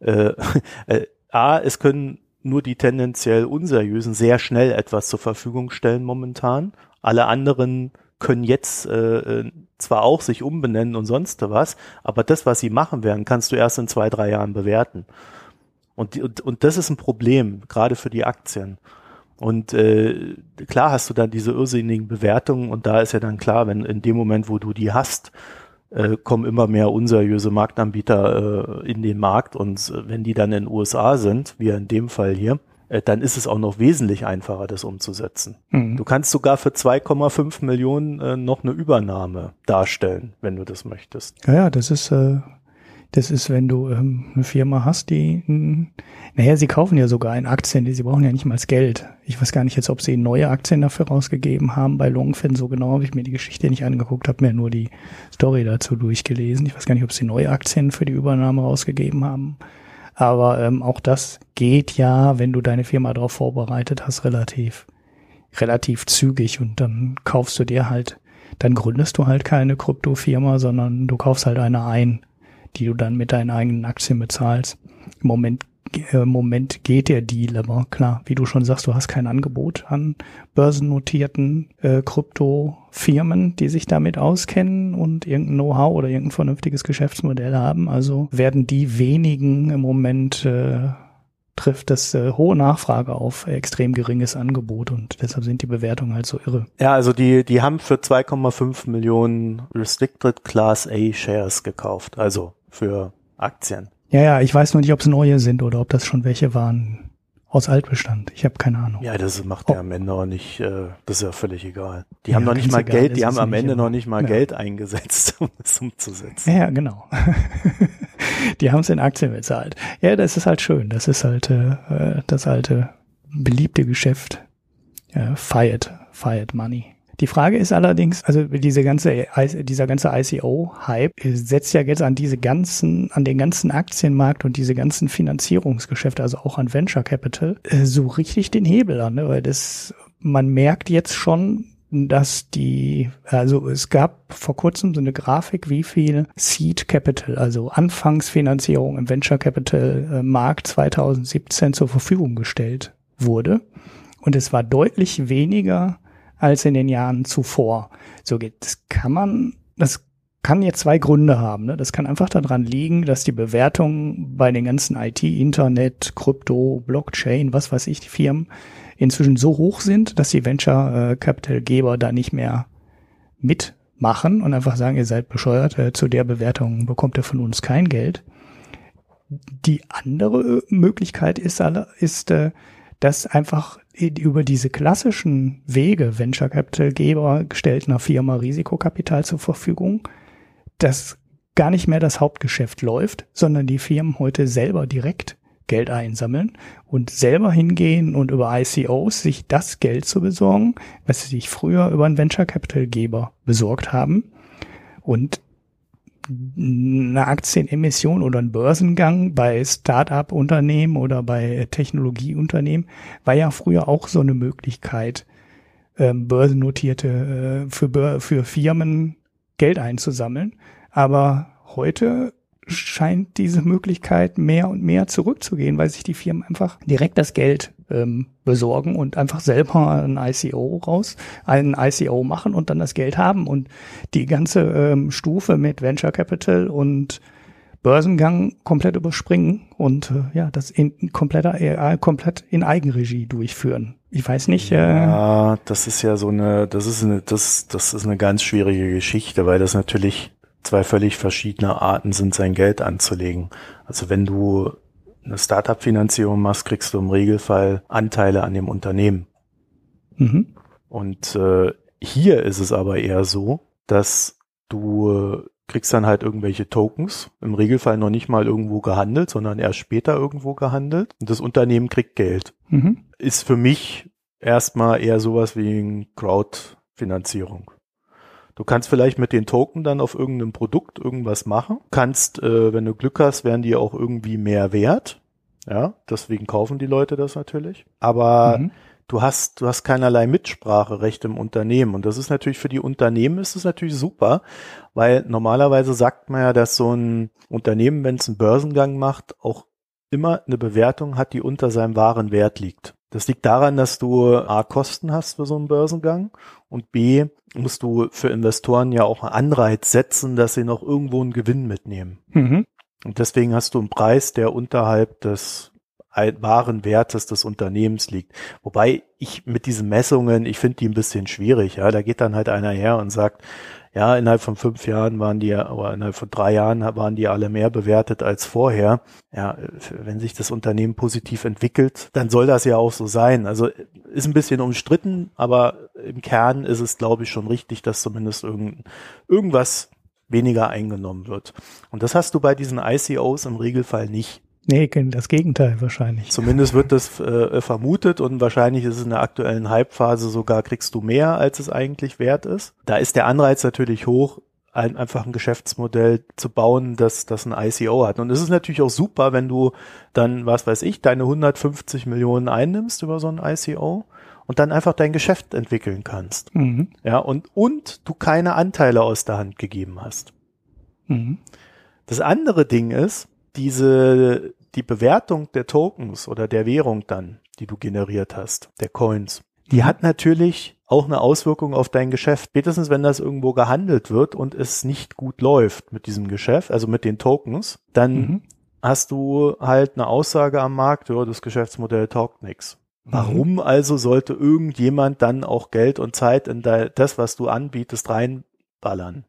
äh, äh, A, es können nur die tendenziell unseriösen sehr schnell etwas zur Verfügung stellen momentan. Alle anderen können jetzt äh, äh, zwar auch sich umbenennen und sonst was, aber das, was sie machen werden, kannst du erst in zwei, drei Jahren bewerten. Und, die, und, und das ist ein Problem, gerade für die Aktien. Und äh, klar hast du dann diese irrsinnigen Bewertungen und da ist ja dann klar, wenn in dem Moment, wo du die hast, äh, kommen immer mehr unseriöse Marktanbieter äh, in den Markt und äh, wenn die dann in den USA sind, wie in dem Fall hier, äh, dann ist es auch noch wesentlich einfacher, das umzusetzen. Mhm. Du kannst sogar für 2,5 Millionen äh, noch eine Übernahme darstellen, wenn du das möchtest. Ja, ja das ist äh, das ist, wenn du ähm, eine Firma hast, die, mh, naja, sie kaufen ja sogar in Aktien, die, sie brauchen ja nicht mal Geld. Ich weiß gar nicht jetzt, ob sie neue Aktien dafür rausgegeben haben. Bei Longfin so genau habe ich mir die Geschichte nicht angeguckt, habe mir nur die Story dazu durchgelesen. Ich weiß gar nicht, ob sie neue Aktien für die Übernahme rausgegeben haben. Aber ähm, auch das geht ja, wenn du deine Firma darauf vorbereitet hast, relativ, relativ zügig und dann kaufst du dir halt, dann gründest du halt keine Kryptofirma, sondern du kaufst halt eine ein die du dann mit deinen eigenen Aktien bezahlst. Im Moment, äh, im Moment geht der Deal, aber klar, wie du schon sagst, du hast kein Angebot an börsennotierten äh, Kryptofirmen, die sich damit auskennen und irgendein Know-how oder irgendein vernünftiges Geschäftsmodell haben. Also werden die wenigen im Moment äh, trifft das äh, hohe Nachfrage auf extrem geringes Angebot und deshalb sind die Bewertungen halt so irre. Ja, also die, die haben für 2,5 Millionen Restricted Class A Shares gekauft, also für Aktien. Ja, ja, ich weiß nur nicht, ob es neue sind oder ob das schon welche waren aus Altbestand. Ich habe keine Ahnung. Ja, das macht ja am Ende auch nicht, äh, das ist ja völlig egal. Die ja, haben noch nicht mal Geld, die haben am Ende noch nicht mal ja. Geld eingesetzt, um es umzusetzen. Ja, genau. die haben es in Aktien bezahlt. Ja, das ist halt schön. Das ist halt äh, das alte beliebte Geschäft. Äh, fired, fired money. Die Frage ist allerdings, also diese ganze, dieser ganze ICO-Hype setzt ja jetzt an diese ganzen, an den ganzen Aktienmarkt und diese ganzen Finanzierungsgeschäfte, also auch an Venture Capital, äh, so richtig den Hebel an, ne? weil das, man merkt jetzt schon, dass die, also es gab vor kurzem so eine Grafik, wie viel Seed Capital, also Anfangsfinanzierung im Venture Capital äh, Markt 2017 zur Verfügung gestellt wurde. Und es war deutlich weniger als in den Jahren zuvor. So geht, das kann man, das kann jetzt zwei Gründe haben. Ne? Das kann einfach daran liegen, dass die Bewertungen bei den ganzen IT, Internet, Krypto, Blockchain, was weiß ich, die Firmen inzwischen so hoch sind, dass die Venture äh, Capital Geber da nicht mehr mitmachen und einfach sagen, ihr seid bescheuert, äh, zu der Bewertung bekommt ihr von uns kein Geld. Die andere Möglichkeit ist, ist äh, dass einfach über diese klassischen Wege Venture Capital Geber stellt einer Firma Risikokapital zur Verfügung, dass gar nicht mehr das Hauptgeschäft läuft, sondern die Firmen heute selber direkt Geld einsammeln und selber hingehen und über ICOs sich das Geld zu besorgen, was sie sich früher über einen Venture Capital Geber besorgt haben. Und eine Aktienemission oder ein Börsengang bei Start-up-Unternehmen oder bei Technologieunternehmen war ja früher auch so eine Möglichkeit, ähm, börsennotierte äh, für, für Firmen Geld einzusammeln. Aber heute scheint diese Möglichkeit mehr und mehr zurückzugehen, weil sich die Firmen einfach direkt das Geld ähm, besorgen und einfach selber ein ICO raus, einen ICO machen und dann das Geld haben und die ganze ähm, Stufe mit Venture Capital und Börsengang komplett überspringen und äh, ja, das in kompletter äh, komplett in Eigenregie durchführen. Ich weiß nicht. Äh, ja, das ist ja so eine, das ist eine, das, das ist eine ganz schwierige Geschichte, weil das natürlich zwei völlig verschiedene Arten sind, sein Geld anzulegen. Also wenn du eine Startup-Finanzierung machst, kriegst du im Regelfall Anteile an dem Unternehmen. Mhm. Und äh, hier ist es aber eher so, dass du kriegst dann halt irgendwelche Tokens, im Regelfall noch nicht mal irgendwo gehandelt, sondern erst später irgendwo gehandelt und das Unternehmen kriegt Geld. Mhm. Ist für mich erstmal eher sowas wie Crowdfinanzierung. Du kannst vielleicht mit den Token dann auf irgendeinem Produkt irgendwas machen. Kannst, äh, wenn du Glück hast, werden die auch irgendwie mehr wert. Ja, deswegen kaufen die Leute das natürlich. Aber mhm. du hast, du hast keinerlei Mitspracherecht im Unternehmen. Und das ist natürlich für die Unternehmen ist es natürlich super, weil normalerweise sagt man ja, dass so ein Unternehmen, wenn es einen Börsengang macht, auch immer eine Bewertung hat, die unter seinem wahren Wert liegt. Das liegt daran, dass du A, Kosten hast für so einen Börsengang und B, musst du für Investoren ja auch einen Anreiz setzen, dass sie noch irgendwo einen Gewinn mitnehmen. Mhm. Und deswegen hast du einen Preis, der unterhalb des wahren Wertes des Unternehmens liegt. Wobei ich mit diesen Messungen, ich finde die ein bisschen schwierig. Ja, da geht dann halt einer her und sagt, ja, innerhalb von fünf Jahren waren die, oder innerhalb von drei Jahren waren die alle mehr bewertet als vorher. Ja, wenn sich das Unternehmen positiv entwickelt, dann soll das ja auch so sein. Also ist ein bisschen umstritten, aber im Kern ist es, glaube ich, schon richtig, dass zumindest irgend, irgendwas weniger eingenommen wird. Und das hast du bei diesen ICOs im Regelfall nicht. Nee, das Gegenteil wahrscheinlich. Zumindest wird das äh, vermutet und wahrscheinlich ist es in der aktuellen Hype-Phase sogar, kriegst du mehr, als es eigentlich wert ist. Da ist der Anreiz natürlich hoch, ein, einfach ein Geschäftsmodell zu bauen, das, das ein ICO hat. Und es ist natürlich auch super, wenn du dann, was weiß ich, deine 150 Millionen einnimmst über so ein ICO und dann einfach dein Geschäft entwickeln kannst. Mhm. Ja, und, und du keine Anteile aus der Hand gegeben hast. Mhm. Das andere Ding ist, diese, die Bewertung der Tokens oder der Währung dann, die du generiert hast, der Coins, die hat natürlich auch eine Auswirkung auf dein Geschäft. Spätestens wenn das irgendwo gehandelt wird und es nicht gut läuft mit diesem Geschäft, also mit den Tokens, dann mhm. hast du halt eine Aussage am Markt, ja, das Geschäftsmodell taugt nichts. Mhm. Warum also sollte irgendjemand dann auch Geld und Zeit in das, was du anbietest, reinballern?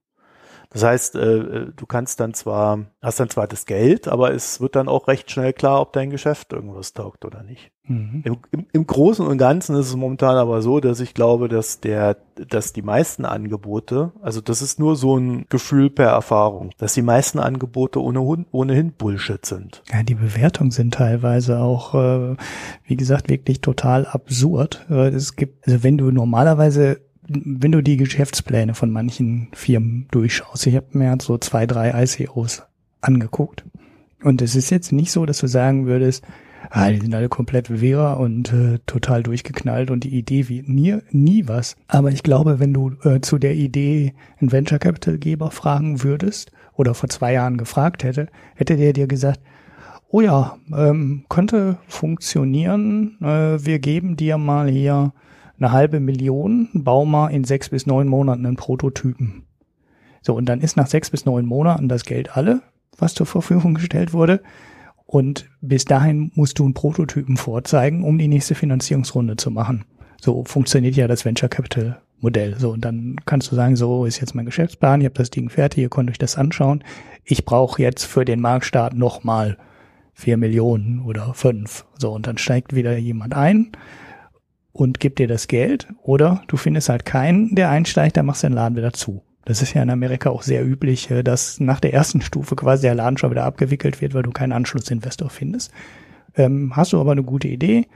Das heißt, äh, du kannst dann zwar, hast dann zwar das Geld, aber es wird dann auch recht schnell klar, ob dein Geschäft irgendwas taugt oder nicht. Mhm. Im, im, Im Großen und Ganzen ist es momentan aber so, dass ich glaube, dass der, dass die meisten Angebote, also das ist nur so ein Gefühl per Erfahrung, dass die meisten Angebote ohne, ohnehin Bullshit sind. Ja, die Bewertungen sind teilweise auch, äh, wie gesagt, wirklich total absurd. Äh, es gibt, also wenn du normalerweise wenn du die Geschäftspläne von manchen Firmen durchschaust, ich habe mir so zwei, drei ICOs angeguckt. Und es ist jetzt nicht so, dass du sagen würdest, ah, die sind alle komplett wirr und äh, total durchgeknallt und die Idee wie nie, nie was. Aber ich glaube, wenn du äh, zu der Idee einen Venture Capital Geber fragen würdest oder vor zwei Jahren gefragt hätte, hätte der dir gesagt, oh ja, ähm, könnte funktionieren, äh, wir geben dir mal hier eine halbe Million, bau mal in sechs bis neun Monaten einen Prototypen. So, und dann ist nach sechs bis neun Monaten das Geld alle, was zur Verfügung gestellt wurde. Und bis dahin musst du einen Prototypen vorzeigen, um die nächste Finanzierungsrunde zu machen. So funktioniert ja das Venture Capital Modell. So, und dann kannst du sagen, so ist jetzt mein Geschäftsplan, ich habe das Ding fertig, ihr könnt euch das anschauen. Ich brauche jetzt für den Marktstart nochmal vier Millionen oder fünf. So, und dann steigt wieder jemand ein und gibt dir das Geld. Oder du findest halt keinen, der einsteigt, dann machst du den Laden wieder zu. Das ist ja in Amerika auch sehr üblich, äh, dass nach der ersten Stufe quasi der Laden schon wieder abgewickelt wird, weil du keinen Anschlussinvestor findest. Ähm, hast du aber eine gute Idee,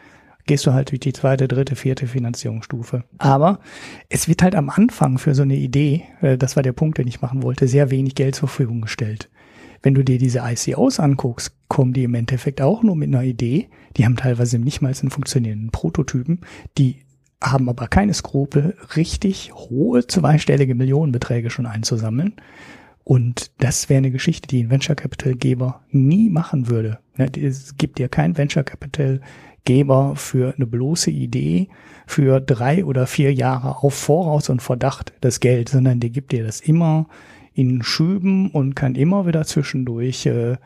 gehst du halt durch die zweite, dritte, vierte Finanzierungsstufe. Aber es wird halt am Anfang für so eine Idee, äh, das war der Punkt, den ich machen wollte, sehr wenig Geld zur Verfügung gestellt. Wenn du dir diese ICOs anguckst, kommen die im Endeffekt auch nur mit einer Idee. Die haben teilweise nicht mal einen funktionierenden Prototypen. Die haben aber keine Skrupel, richtig hohe zweistellige Millionenbeträge schon einzusammeln. Und das wäre eine Geschichte, die ein Venture Capital Geber nie machen würde. Es gibt ja kein Venture Capital Geber für eine bloße Idee für drei oder vier Jahre auf Voraus und Verdacht das Geld, sondern der gibt dir das immer in Schüben und kann immer wieder zwischendurch äh,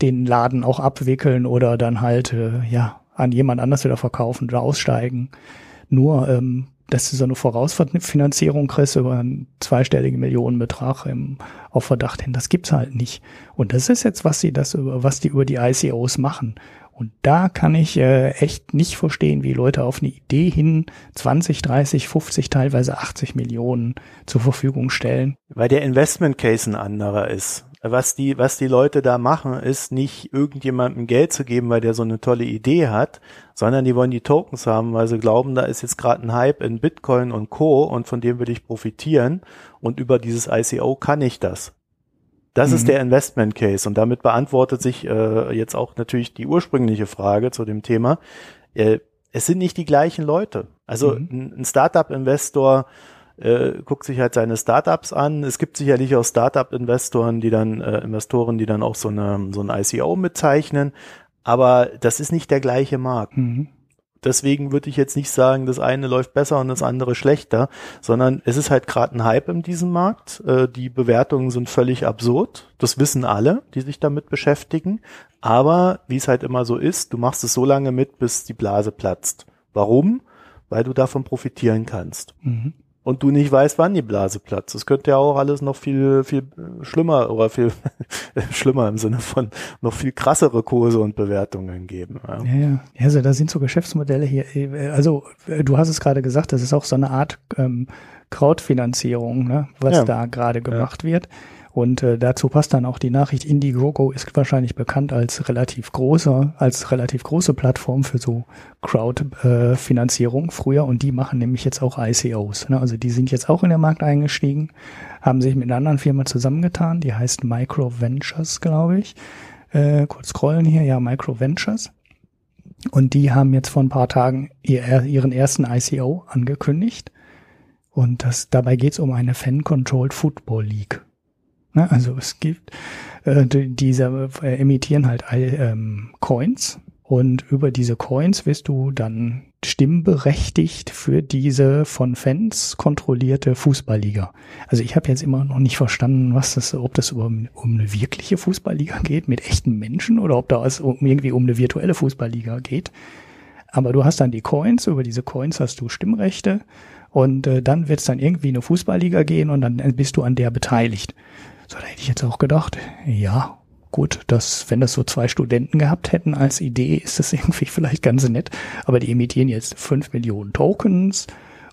den Laden auch abwickeln oder dann halt äh, ja an jemand anders wieder verkaufen oder aussteigen. Nur, ähm, dass du so eine Vorausfinanzierung kriegst über einen zweistelligen Millionenbetrag im, auf Verdacht hin, das gibt's halt nicht. Und das ist jetzt, was sie das über, was die über die ICOs machen. Und da kann ich äh, echt nicht verstehen, wie Leute auf eine Idee hin 20, 30, 50, teilweise 80 Millionen zur Verfügung stellen. Weil der Investment Case ein anderer ist. Was die, was die Leute da machen, ist nicht irgendjemandem Geld zu geben, weil der so eine tolle Idee hat, sondern die wollen die Tokens haben, weil sie glauben, da ist jetzt gerade ein Hype in Bitcoin und Co. und von dem will ich profitieren und über dieses ICO kann ich das. Das mhm. ist der Investment Case und damit beantwortet sich äh, jetzt auch natürlich die ursprüngliche Frage zu dem Thema. Äh, es sind nicht die gleichen Leute. Also mhm. ein, Startup-Investor äh, guckt sich halt seine Startups an. Es gibt sicherlich auch Startup-Investoren, die dann äh, Investoren, die dann auch so eine so ein ICO mitzeichnen. Aber das ist nicht der gleiche Markt. Mhm deswegen würde ich jetzt nicht sagen, das eine läuft besser und das andere schlechter, sondern es ist halt gerade ein Hype in diesem Markt. Äh, die Bewertungen sind völlig absurd. Das wissen alle, die sich damit beschäftigen. Aber wie es halt immer so ist, du machst es so lange mit, bis die Blase platzt. Warum? Weil du davon profitieren kannst. Mhm und du nicht weißt, wann die Blase platzt. Das könnte ja auch alles noch viel, viel schlimmer oder viel schlimmer im Sinne von noch viel krassere Kurse und Bewertungen geben. Ja, ja. ja. Also da sind so Geschäftsmodelle hier. Also du hast es gerade gesagt, das ist auch so eine Art ähm, Crowdfinanzierung, ne, was ja. da gerade gemacht ja. wird. Und äh, dazu passt dann auch die Nachricht, Indiegogo ist wahrscheinlich bekannt als relativ große, als relativ große Plattform für so Crowd-Finanzierung äh, früher und die machen nämlich jetzt auch ICOs. Ne? Also die sind jetzt auch in den Markt eingestiegen, haben sich mit einer anderen Firma zusammengetan, die heißt Micro Ventures, glaube ich. Äh, kurz scrollen hier, ja, Micro Ventures. Und die haben jetzt vor ein paar Tagen ihr, ihren ersten ICO angekündigt. Und das, dabei geht es um eine Fan-Controlled Football League. Ne? Also es gibt, äh, diese äh, emittieren halt ähm, Coins und über diese Coins wirst du dann stimmberechtigt für diese von Fans kontrollierte Fußballliga. Also ich habe jetzt immer noch nicht verstanden, was das, ob das um, um eine wirkliche Fußballliga geht mit echten Menschen oder ob da es um, irgendwie um eine virtuelle Fußballliga geht. Aber du hast dann die Coins, über diese Coins hast du Stimmrechte und äh, dann wird es dann irgendwie eine Fußballliga gehen und dann bist du an der beteiligt. So, da hätte ich jetzt auch gedacht, ja, gut, dass, wenn das so zwei Studenten gehabt hätten als Idee, ist das irgendwie vielleicht ganz nett. Aber die emittieren jetzt fünf Millionen Tokens.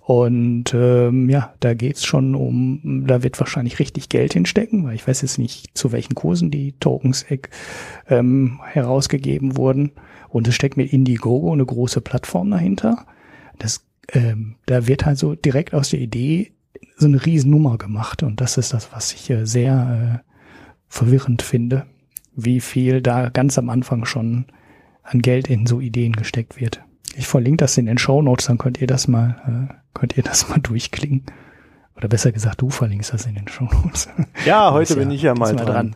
Und ähm, ja, da geht's schon um, da wird wahrscheinlich richtig Geld hinstecken, weil ich weiß jetzt nicht, zu welchen Kursen die Tokens ähm, herausgegeben wurden. Und es steckt mit Indiegogo eine große Plattform dahinter. Das, ähm, da wird halt so direkt aus der Idee so eine Riesennummer gemacht. Und das ist das, was ich äh, sehr äh, verwirrend finde, wie viel da ganz am Anfang schon an Geld in so Ideen gesteckt wird. Ich verlinke das in den Show Notes, dann könnt ihr das mal, äh, könnt ihr das mal durchklingen. Oder besser gesagt, du verlinkst das in den Show Notes. Ja, heute bin ja, ich ja mal dran. dran.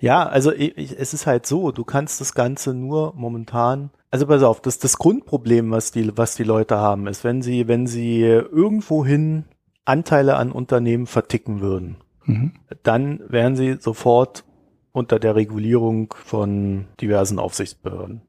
Ja, also ich, es ist halt so, du kannst das Ganze nur momentan also pass auf, das, das Grundproblem, was die, was die Leute haben, ist, wenn sie, wenn sie irgendwohin Anteile an Unternehmen verticken würden, mhm. dann wären sie sofort unter der Regulierung von diversen Aufsichtsbehörden.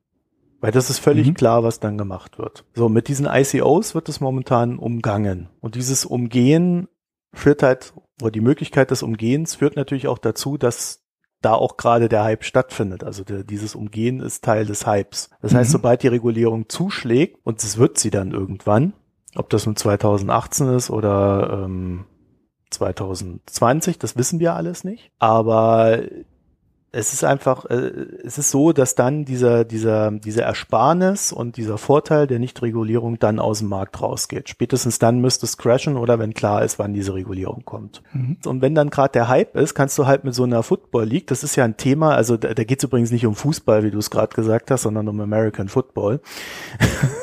Weil das ist völlig mhm. klar, was dann gemacht wird. So, mit diesen ICOs wird es momentan umgangen. Und dieses Umgehen führt halt, oder die Möglichkeit des Umgehens führt natürlich auch dazu, dass da auch gerade der Hype stattfindet. Also der, dieses Umgehen ist Teil des Hypes. Das mhm. heißt, sobald die Regulierung zuschlägt, und es wird sie dann irgendwann, ob das nun 2018 ist oder ähm, 2020, das wissen wir alles nicht. Aber es ist einfach, äh, es ist so, dass dann dieser, dieser, diese Ersparnis und dieser Vorteil der Nichtregulierung dann aus dem Markt rausgeht. Spätestens dann müsste es crashen oder wenn klar ist, wann diese Regulierung kommt. Mhm. Und wenn dann gerade der Hype ist, kannst du halt mit so einer Football League, das ist ja ein Thema, also da, da geht es übrigens nicht um Fußball, wie du es gerade gesagt hast, sondern um American Football.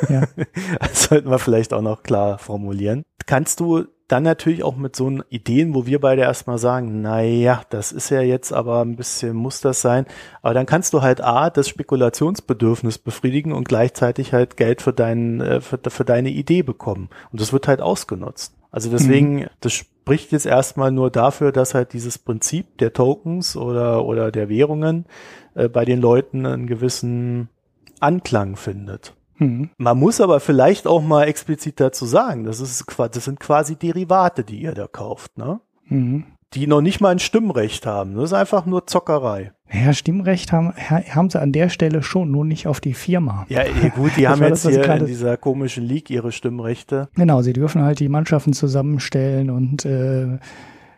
Ja. das sollten wir vielleicht auch noch klar formulieren. Kannst du dann natürlich auch mit so Ideen, wo wir beide erstmal sagen, na ja, das ist ja jetzt aber ein bisschen, muss das sein. Aber dann kannst du halt A, das Spekulationsbedürfnis befriedigen und gleichzeitig halt Geld für, dein, äh, für, für deine Idee bekommen. Und das wird halt ausgenutzt. Also deswegen, mhm. das spricht jetzt erstmal nur dafür, dass halt dieses Prinzip der Tokens oder, oder der Währungen äh, bei den Leuten einen gewissen Anklang findet. Mhm. Man muss aber vielleicht auch mal explizit dazu sagen, das, ist, das sind quasi Derivate, die ihr da kauft, ne? Mhm. Die noch nicht mal ein Stimmrecht haben. Das ist einfach nur Zockerei. Ja, Stimmrecht haben, haben sie an der Stelle schon, nur nicht auf die Firma. Ja, gut, die haben jetzt das, hier in dieser komischen League ihre Stimmrechte. Genau, sie dürfen halt die Mannschaften zusammenstellen und äh,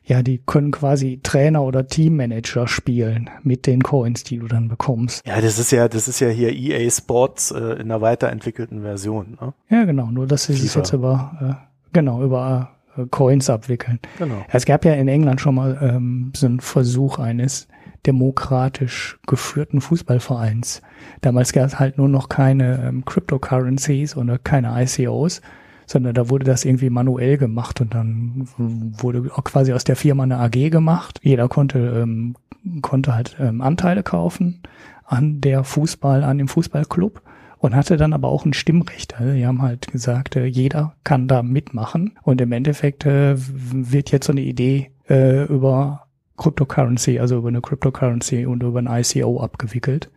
ja, die können quasi Trainer oder Teammanager spielen mit den Coins, die du dann bekommst. Ja, das ist ja, das ist ja hier EA Sports äh, in einer weiterentwickelten Version. Ne? Ja, genau. Nur dass sie es jetzt über äh, genau über äh, Coins abwickeln. Genau. Es gab ja in England schon mal ähm, so einen Versuch eines demokratisch geführten Fußballvereins. Damals gab es halt nur noch keine ähm, Cryptocurrencies oder keine ICOs sondern da wurde das irgendwie manuell gemacht und dann wurde auch quasi aus der Firma eine AG gemacht. Jeder konnte, ähm, konnte halt ähm, Anteile kaufen an der Fußball, an dem Fußballclub und hatte dann aber auch ein Stimmrecht. Also die haben halt gesagt, äh, jeder kann da mitmachen und im Endeffekt äh, wird jetzt so eine Idee äh, über Cryptocurrency, also über eine Cryptocurrency und über ein ICO abgewickelt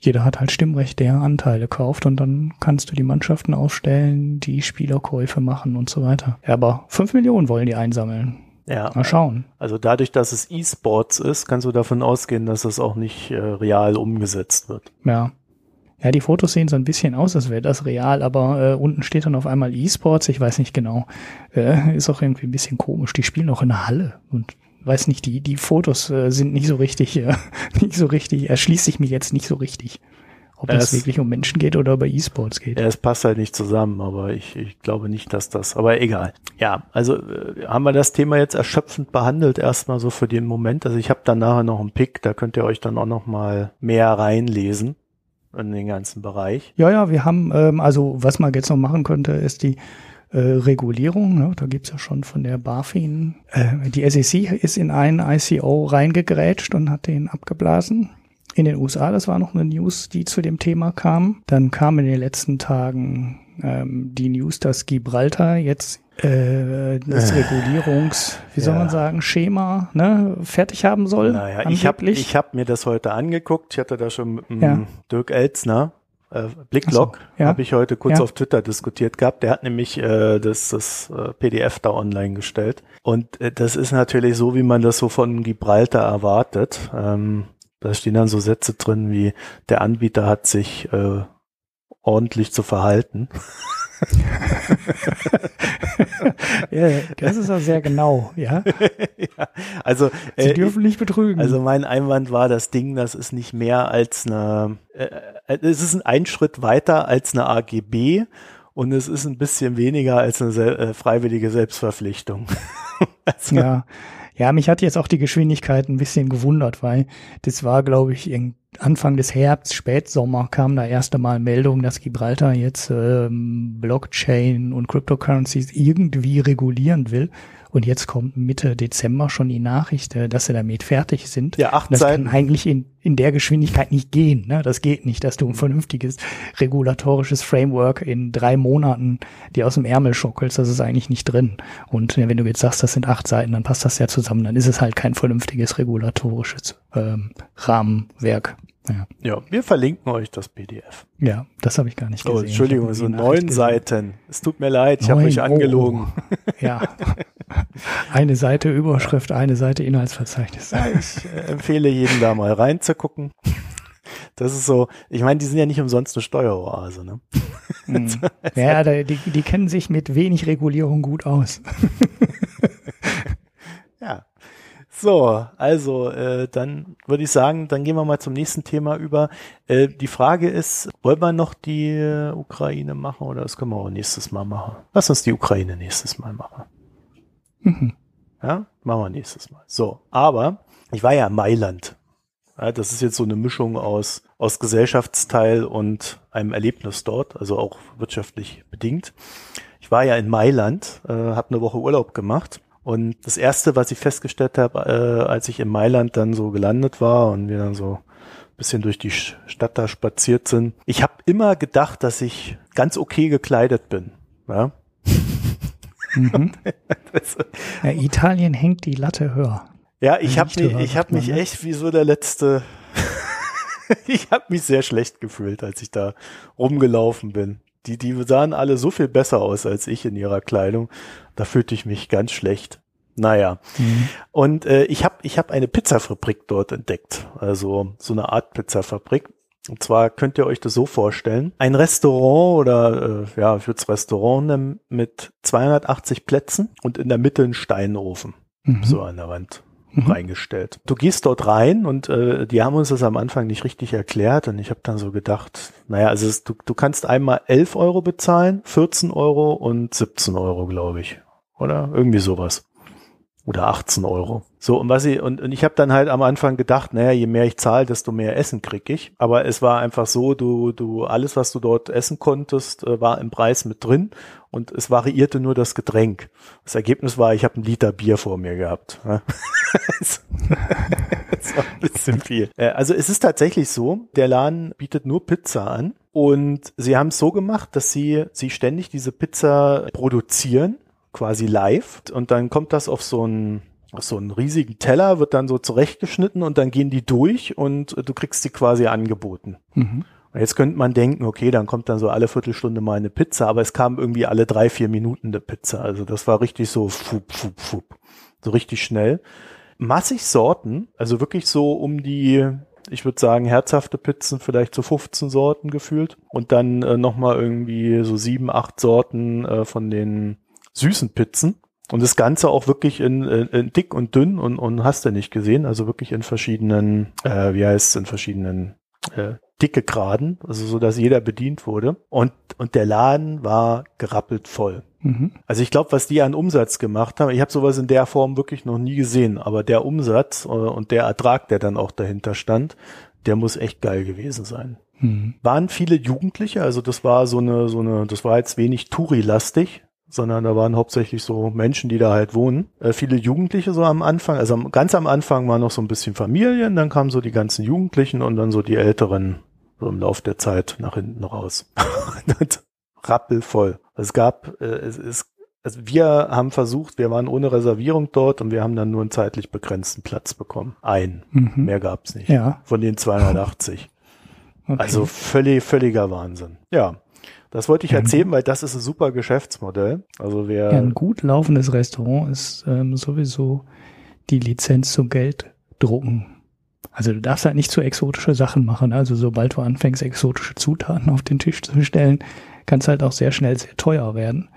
jeder hat halt Stimmrecht, der Anteile kauft und dann kannst du die Mannschaften aufstellen, die Spielerkäufe machen und so weiter. Ja, aber fünf Millionen wollen die einsammeln. Ja. Mal schauen. Also dadurch, dass es E-Sports ist, kannst du davon ausgehen, dass es auch nicht äh, real umgesetzt wird. Ja. Ja, die Fotos sehen so ein bisschen aus, als wäre das real, aber äh, unten steht dann auf einmal E-Sports, ich weiß nicht genau. Äh, ist auch irgendwie ein bisschen komisch. Die spielen auch in der Halle und weiß nicht, die, die Fotos äh, sind nicht so richtig, äh, nicht so richtig, erschließt sich mir jetzt nicht so richtig. Ob es, es wirklich um Menschen geht oder über E-Sports geht. Ja, es passt halt nicht zusammen, aber ich, ich glaube nicht, dass das, aber egal. Ja, also äh, haben wir das Thema jetzt erschöpfend behandelt, erstmal so für den Moment. Also ich habe dann nachher noch einen Pick, da könnt ihr euch dann auch noch mal mehr reinlesen in den ganzen Bereich. Ja, ja, wir haben, ähm, also was man jetzt noch machen könnte, ist die äh, Regulierung. Ne? Da gibt's ja schon von der BaFin. Äh, die SEC ist in einen ICO reingegrätscht und hat den abgeblasen. In den USA, das war noch eine News, die zu dem Thema kam. Dann kam in den letzten Tagen ähm, die News, dass Gibraltar jetzt äh, das äh, Regulierungs, wie soll ja. man sagen, Schema ne, fertig haben soll. Naja, ich habe ich hab mir das heute angeguckt. Ich hatte da schon mit ja. Dirk Elzner äh, Blicklock so, ja. habe ich heute kurz ja. auf Twitter diskutiert gehabt. Der hat nämlich äh, das, das äh, PDF da online gestellt. Und äh, das ist natürlich so, wie man das so von Gibraltar erwartet. Ähm, da stehen dann so Sätze drin wie, der Anbieter hat sich äh, ordentlich zu verhalten. ja, das ist auch sehr genau, ja. ja also Sie äh, dürfen nicht betrügen. Also mein Einwand war, das Ding, das ist nicht mehr als eine, äh, äh es ist ein Schritt weiter als eine AGB und es ist ein bisschen weniger als eine äh, freiwillige Selbstverpflichtung. also, ja. Ja, mich hat jetzt auch die Geschwindigkeit ein bisschen gewundert, weil das war, glaube ich, Anfang des Herbst, Spätsommer kam da erste Mal Meldung, dass Gibraltar jetzt ähm, Blockchain und Cryptocurrencies irgendwie regulieren will. Und jetzt kommt Mitte Dezember schon die Nachricht, äh, dass sie damit fertig sind. Ja, acht das Seiten. kann eigentlich in, in der Geschwindigkeit nicht gehen. Ne? Das geht nicht, dass du ein vernünftiges regulatorisches Framework in drei Monaten dir aus dem Ärmel schockelst. Das ist eigentlich nicht drin. Und ja, wenn du jetzt sagst, das sind acht Seiten, dann passt das ja zusammen. Dann ist es halt kein vernünftiges regulatorisches ähm, Rahmenwerk. Ja. Ja, wir verlinken euch das PDF. Ja, das habe ich gar nicht Oh, gesehen. Entschuldigung, Ich so neun Seiten. Es tut mir leid, ich habe Neun, mich oh, angelogen. oh. Ja. Eine Seite Überschrift, eine Seite Inhaltsverzeichnis. Ja, ich äh, empfehle jedem da mal reinzugucken. Das ist so, ich meine, die sind ja nicht umsonst eine Steueroase, ne? Mhm. Ja, die, die kennen sich mit wenig Regulierung gut aus. Ja. So, also äh, dann würde ich sagen, dann gehen wir mal zum nächsten Thema über. Äh, die Frage ist, wollen wir noch die äh, Ukraine machen oder das können wir auch nächstes Mal machen? Lass uns die Ukraine nächstes Mal machen. Mhm. Ja, machen wir nächstes Mal. So, aber ich war ja in Mailand. Ja, das ist jetzt so eine Mischung aus, aus Gesellschaftsteil und einem Erlebnis dort, also auch wirtschaftlich bedingt. Ich war ja in Mailand, äh, habe eine Woche Urlaub gemacht und das erste, was ich festgestellt habe, äh, als ich in Mailand dann so gelandet war und wir dann so ein bisschen durch die Stadt da spaziert sind, ich habe immer gedacht, dass ich ganz okay gekleidet bin. Ja? Mhm. Ja, Italien hängt die Latte höher. Ja, ich Ja, habe mich, ich hab mich ne? echt wie so der letzte. ich habe mich sehr schlecht gefühlt, als ich da rumgelaufen bin. Die, die sahen alle so viel besser aus als ich in ihrer Kleidung. Da fühlte ich mich ganz schlecht. Naja. Mhm. Und äh, ich habe ich hab eine Pizzafabrik dort entdeckt. Also so eine Art Pizzafabrik. Und zwar könnt ihr euch das so vorstellen. Ein Restaurant oder äh, ja, ich würde es Restaurant nennen, mit 280 Plätzen und in der Mitte ein Steinofen Mhm. so an der Wand Mhm. reingestellt. Du gehst dort rein und äh, die haben uns das am Anfang nicht richtig erklärt und ich habe dann so gedacht, naja, also es, du, du kannst einmal 11 Euro bezahlen, 14 Euro und 17 Euro, glaube ich. Oder irgendwie sowas. Oder 18 Euro. So, und was ich, und, und ich habe dann halt am Anfang gedacht, naja, je mehr ich zahle, desto mehr Essen krieg ich. Aber es war einfach so, du, du, alles, was du dort essen konntest, äh, war im Preis mit drin und es variierte nur das Getränk. Das Ergebnis war, ich habe einen Liter Bier vor mir gehabt. Ja. das war ein bisschen viel. Äh, Also es ist tatsächlich so, der Laden bietet nur Pizza an und sie haben es so gemacht, dass sie, sie ständig diese Pizza produzieren, quasi live und dann kommt das auf so einen auf so einen riesigen Teller, wird dann so zurechtgeschnitten und dann gehen die durch und äh, du kriegst sie quasi angeboten. Mhm. Und jetzt könnte man denken, okay, dann kommt dann so alle Viertelstunde mal eine Pizza, aber es kam irgendwie alle drei, vier Minuten eine Pizza. Also das war richtig so fup, fup, fup. So richtig schnell. Massig Sorten, also wirklich so um die, ich würde sagen, herzhafte Pizzen, vielleicht so 15 Sorten gefühlt. Und dann äh, nochmal irgendwie so sieben, acht Sorten äh, von den süßen Pizzen. Und das Ganze auch wirklich in, in, in dick und dünn und, und hast du nicht gesehen. Also wirklich in verschiedenen, äh, wie heißt es, in verschiedenen äh, dicke Graden, also so, dass jeder bedient wurde. Und, und der Laden war gerappelt voll. Mhm. Also ich glaube, was die an Umsatz gemacht haben, ich habe sowas in der Form wirklich noch nie gesehen, aber der Umsatz äh, und der Ertrag, der dann auch dahinter stand, der muss echt geil gewesen sein. Mhm. Waren viele Jugendliche, also das war so eine, so eine, das war jetzt wenig Touri-lastig, sondern da waren hauptsächlich so Menschen, die da halt wohnen. Äh, viele Jugendliche so am Anfang, also ganz am Anfang waren noch so ein bisschen Familien, dann kamen so die ganzen Jugendlichen und dann so die Älteren so im Lauf der Zeit nach hinten raus. Rappelvoll. Es gab, äh, es ist, also wir haben versucht, wir waren ohne Reservierung dort und wir haben dann nur einen zeitlich begrenzten Platz bekommen. Ein. Mhm. Mehr gab's nicht. Ja. Von den 280. Okay. Also völlig, völliger Wahnsinn. Ja. Das wollte ich erzählen, weil das ist ein super Geschäftsmodell. Also wer, ja, ein gut laufendes Restaurant ist ähm, sowieso die Lizenz zum Geld drucken. Also du darfst halt nicht zu exotische Sachen machen. Also sobald du anfängst, exotische Zutaten auf den Tisch zu stellen, kann es halt auch sehr schnell sehr teuer werden.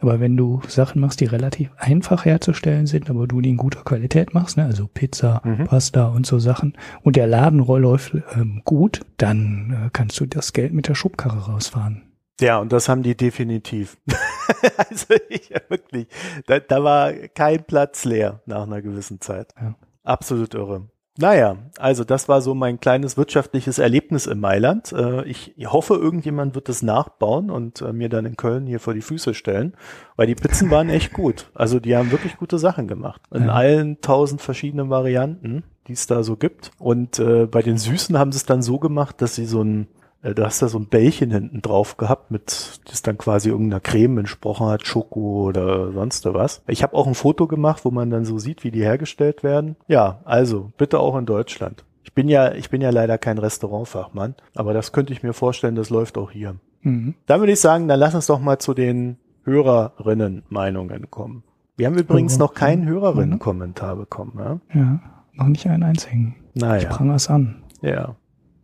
Aber wenn du Sachen machst, die relativ einfach herzustellen sind, aber du die in guter Qualität machst, ne, also Pizza, Mhm. Pasta und so Sachen, und der Laden läuft ähm, gut, dann äh, kannst du das Geld mit der Schubkarre rausfahren. Ja, und das haben die definitiv. also ich wirklich, da, da war kein Platz leer nach einer gewissen Zeit. Ja. Absolut irre. Naja, also das war so mein kleines wirtschaftliches Erlebnis in Mailand. Äh, ich hoffe, irgendjemand wird es nachbauen und äh, mir dann in Köln hier vor die Füße stellen, weil die Pizzen waren echt gut. Also die haben wirklich gute Sachen gemacht. In ja. allen tausend verschiedenen Varianten, die es da so gibt. Und äh, bei den Süßen haben sie es dann so gemacht, dass sie so ein äh, du hast da so ein Bällchen hinten drauf gehabt, mit das dann quasi irgendeiner Creme entsprochen hat, Schoko oder sonst was. Ich habe auch ein Foto gemacht, wo man dann so sieht, wie die hergestellt werden. Ja, also bitte auch in Deutschland. Ich bin ja, ich bin ja leider kein Restaurantfachmann, aber das könnte ich mir vorstellen, das läuft auch hier. Mhm. Dann würde ich sagen, dann lass uns doch mal zu den Hörerinnen-Meinungen kommen. Wir haben übrigens noch keinen Hörerinnen-Kommentar bekommen. Ja? ja, noch nicht einen einzigen. Naja. Ich prang es an. Ja,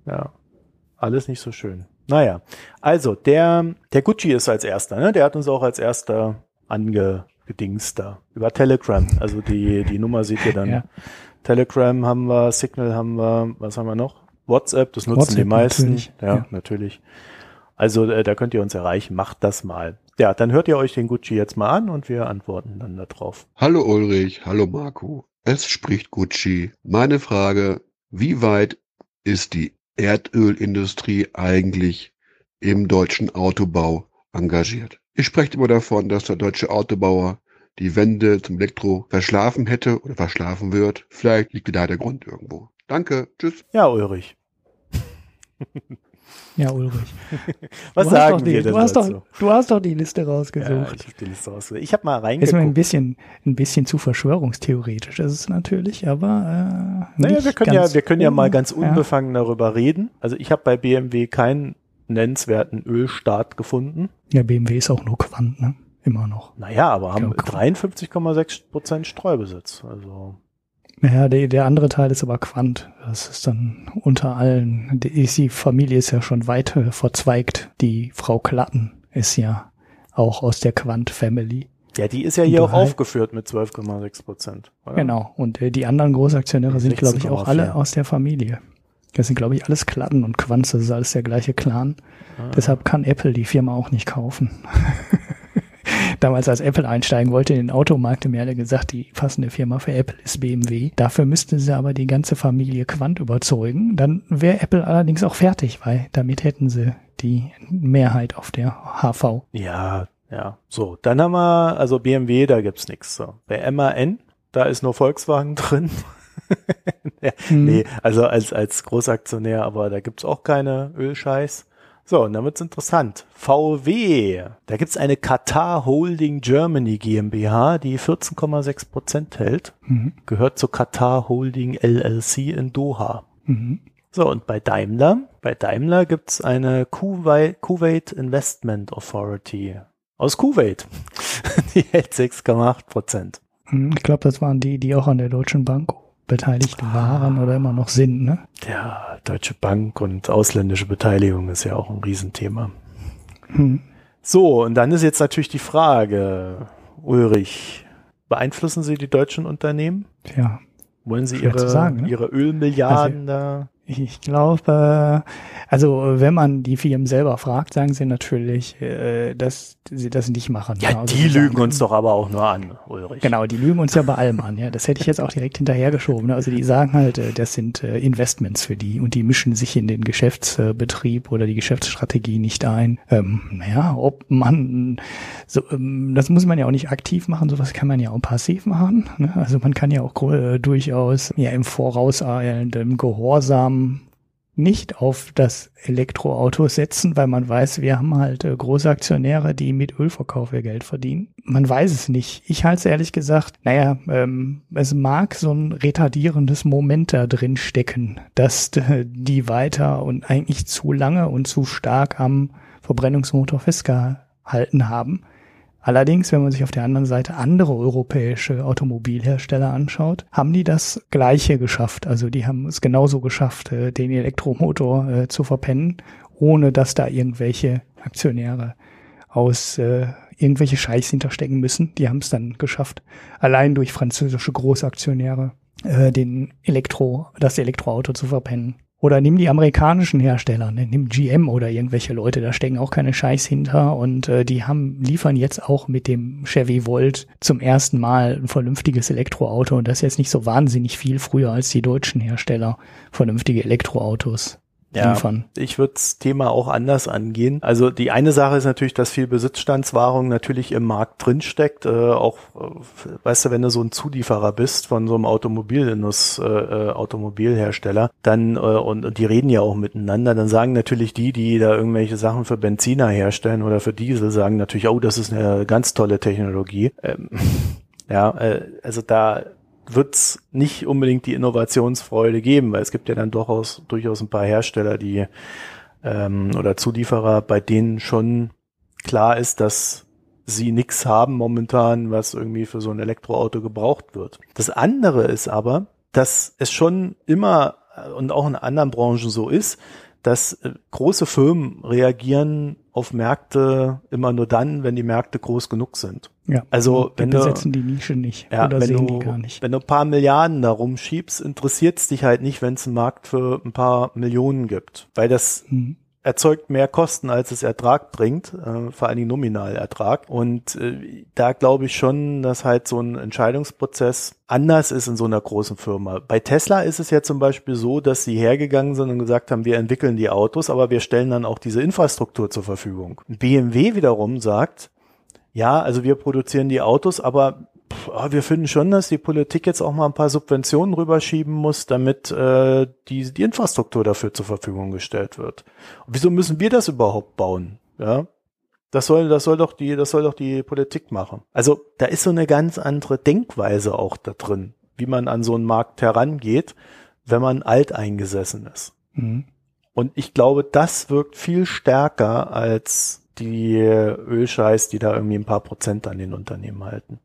ja. Alles nicht so schön. Naja, also der, der Gucci ist als erster, ne? Der hat uns auch als erster angedingst da. Über Telegram. Also die, die Nummer seht ihr dann. Ja. Telegram haben wir, Signal haben wir, was haben wir noch? WhatsApp, das nutzen WhatsApp, die meisten. Natürlich. Ja, ja, natürlich. Also äh, da könnt ihr uns erreichen, macht das mal. Ja, dann hört ihr euch den Gucci jetzt mal an und wir antworten dann darauf. Hallo Ulrich, hallo Marco. Es spricht Gucci. Meine Frage, wie weit ist die Erdölindustrie eigentlich im deutschen Autobau engagiert. Ich spreche immer davon, dass der deutsche Autobauer die Wende zum Elektro verschlafen hätte oder verschlafen wird. Vielleicht liegt da der Grund irgendwo. Danke, tschüss. Ja, Ulrich. Ja, Ulrich. Was du sagen wir die, denn du hast, dazu? doch, du hast doch die Liste rausgesucht. Ja, ich habe die Liste rausgesucht. Ich habe mal reingeguckt. Ist mir ein bisschen, ein bisschen zu verschwörungstheoretisch ist es natürlich, aber äh, Naja, wir können ja, wir können ja mal ganz unbefangen ja. darüber reden. Also ich habe bei BMW keinen nennenswerten Ölstart gefunden. Ja, BMW ist auch nur Quant, ne? Immer noch. Naja, aber haben 53,6 Prozent Streubesitz. Also naja, der, der andere Teil ist aber Quant. Das ist dann unter allen. Die, die Familie ist ja schon weit verzweigt. Die Frau Klatten ist ja auch aus der Quant-Family. Ja, die ist ja hier auch aufgeführt mit 12,6 Prozent. Genau. Und äh, die anderen Großaktionäre sind, glaube ich, auch alle aus der Familie. Das sind, glaube ich, alles Klatten und Quanz. Das ist alles der gleiche Clan. Ah. Deshalb kann Apple die Firma auch nicht kaufen. damals als Apple einsteigen wollte in den Automarkt, haben mir alle gesagt, die passende Firma für Apple ist BMW. Dafür müssten sie aber die ganze Familie Quant überzeugen. Dann wäre Apple allerdings auch fertig, weil damit hätten sie die Mehrheit auf der HV. Ja, ja. So, dann haben wir, also BMW, da gibt's nichts. So. Bei MAN, da ist nur Volkswagen drin. ja, hm. Nee, also als, als Großaktionär, aber da gibt's auch keine Ölscheiß. So, und dann wird's interessant. VW, da gibt's eine Qatar Holding Germany GmbH, die 14,6 Prozent hält, mhm. gehört zur Qatar Holding LLC in Doha. Mhm. So, und bei Daimler, bei Daimler gibt's eine Kuwait, Kuwait Investment Authority aus Kuwait. die hält 6,8 Prozent. Mhm, ich glaube, das waren die, die auch an der Deutschen Bank beteiligt waren oder immer noch sind, ne? Ja, Deutsche Bank und ausländische Beteiligung ist ja auch ein Riesenthema. Hm. So, und dann ist jetzt natürlich die Frage, Ulrich, beeinflussen Sie die deutschen Unternehmen? Ja. Wollen Sie ihre, sagen, ne? ihre Ölmilliarden also, da? Ich glaube, also wenn man die Firmen selber fragt, sagen sie natürlich, äh, dass sie das nicht machen. Ja, genau, die lügen sagen, uns doch aber auch nur an, Ulrich. Genau, die lügen uns ja bei allem an. Ja, das hätte ich jetzt auch direkt hinterhergeschoben. Ne? Also die sagen halt, äh, das sind äh, Investments für die und die mischen sich in den Geschäftsbetrieb oder die Geschäftsstrategie nicht ein. Ähm, naja, ob man, so, ähm, das muss man ja auch nicht aktiv machen, sowas kann man ja auch passiv machen. Ne? Also man kann ja auch durchaus ja im vorauseilendem Gehorsam nicht auf das Elektroauto setzen, weil man weiß, wir haben halt äh, große Aktionäre, die mit Ölverkauf ihr Geld verdienen. Man weiß es nicht. Ich halte es ehrlich gesagt, naja, ähm, es mag so ein retardierendes Moment da drin stecken, dass die weiter und eigentlich zu lange und zu stark am Verbrennungsmotor festgehalten haben. Allerdings, wenn man sich auf der anderen Seite andere europäische Automobilhersteller anschaut, haben die das Gleiche geschafft. Also die haben es genauso geschafft, äh, den Elektromotor äh, zu verpennen, ohne dass da irgendwelche Aktionäre aus äh, irgendwelche Scheiß hinterstecken müssen. Die haben es dann geschafft, allein durch französische Großaktionäre äh, den Elektro, das Elektroauto zu verpennen Oder nimm die amerikanischen Hersteller, ne? nimm GM oder irgendwelche Leute, da stecken auch keine Scheiß hinter und äh, die haben liefern jetzt auch mit dem Chevy Volt zum ersten Mal ein vernünftiges Elektroauto und das ist jetzt nicht so wahnsinnig viel früher als die deutschen Hersteller vernünftige Elektroautos ja, liefern. Ich würde das Thema auch anders angehen. Also die eine Sache ist natürlich, dass viel Besitzstandswahrung natürlich im Markt drinsteckt. Äh, auch, äh, weißt du, wenn du so ein Zulieferer bist von so einem Automobilindus, äh, äh, Automobilhersteller, dann äh, und, und die reden ja auch miteinander, dann sagen natürlich die, die da irgendwelche Sachen für Benziner herstellen oder für Diesel, sagen natürlich, oh, das ist eine ganz tolle Technologie. Ähm, ja, äh, also da wird es nicht unbedingt die Innovationsfreude geben, weil es gibt ja dann durchaus, durchaus ein paar Hersteller, die ähm, oder Zulieferer, bei denen schon klar ist, dass sie nichts haben momentan, was irgendwie für so ein Elektroauto gebraucht wird. Das andere ist aber, dass es schon immer äh, und auch in anderen Branchen so ist, dass äh, große Firmen reagieren auf Märkte immer nur dann, wenn die Märkte groß genug sind. Ja, also die wenn besetzen du, die Nische nicht ja, oder wenn sehen du, die gar nicht. Wenn du ein paar Milliarden da rumschiebst, interessiert es dich halt nicht, wenn es einen Markt für ein paar Millionen gibt, weil das Hm. erzeugt mehr Kosten, als es Ertrag bringt, äh, vor allen Dingen Nominalertrag. Und äh, da glaube ich schon, dass halt so ein Entscheidungsprozess anders ist in so einer großen Firma. Bei Tesla ist es ja zum Beispiel so, dass sie hergegangen sind und gesagt haben, wir entwickeln die Autos, aber wir stellen dann auch diese Infrastruktur zur Verfügung. BMW wiederum sagt, ja, also wir produzieren die Autos, aber pff, ah, wir finden schon, dass die Politik jetzt auch mal ein paar Subventionen rüberschieben muss, damit äh, die, die Infrastruktur dafür zur Verfügung gestellt wird. Und wieso müssen wir das überhaupt bauen? Ja, das soll, das soll doch die, das soll doch die Politik machen. Also da ist so eine ganz andere Denkweise auch da drin, wie man an so einen Markt herangeht, wenn man alteingesessen ist. Mhm. Und ich glaube, das wirkt viel stärker als die Ölscheiß, die da irgendwie ein paar Prozent an den Unternehmen halten.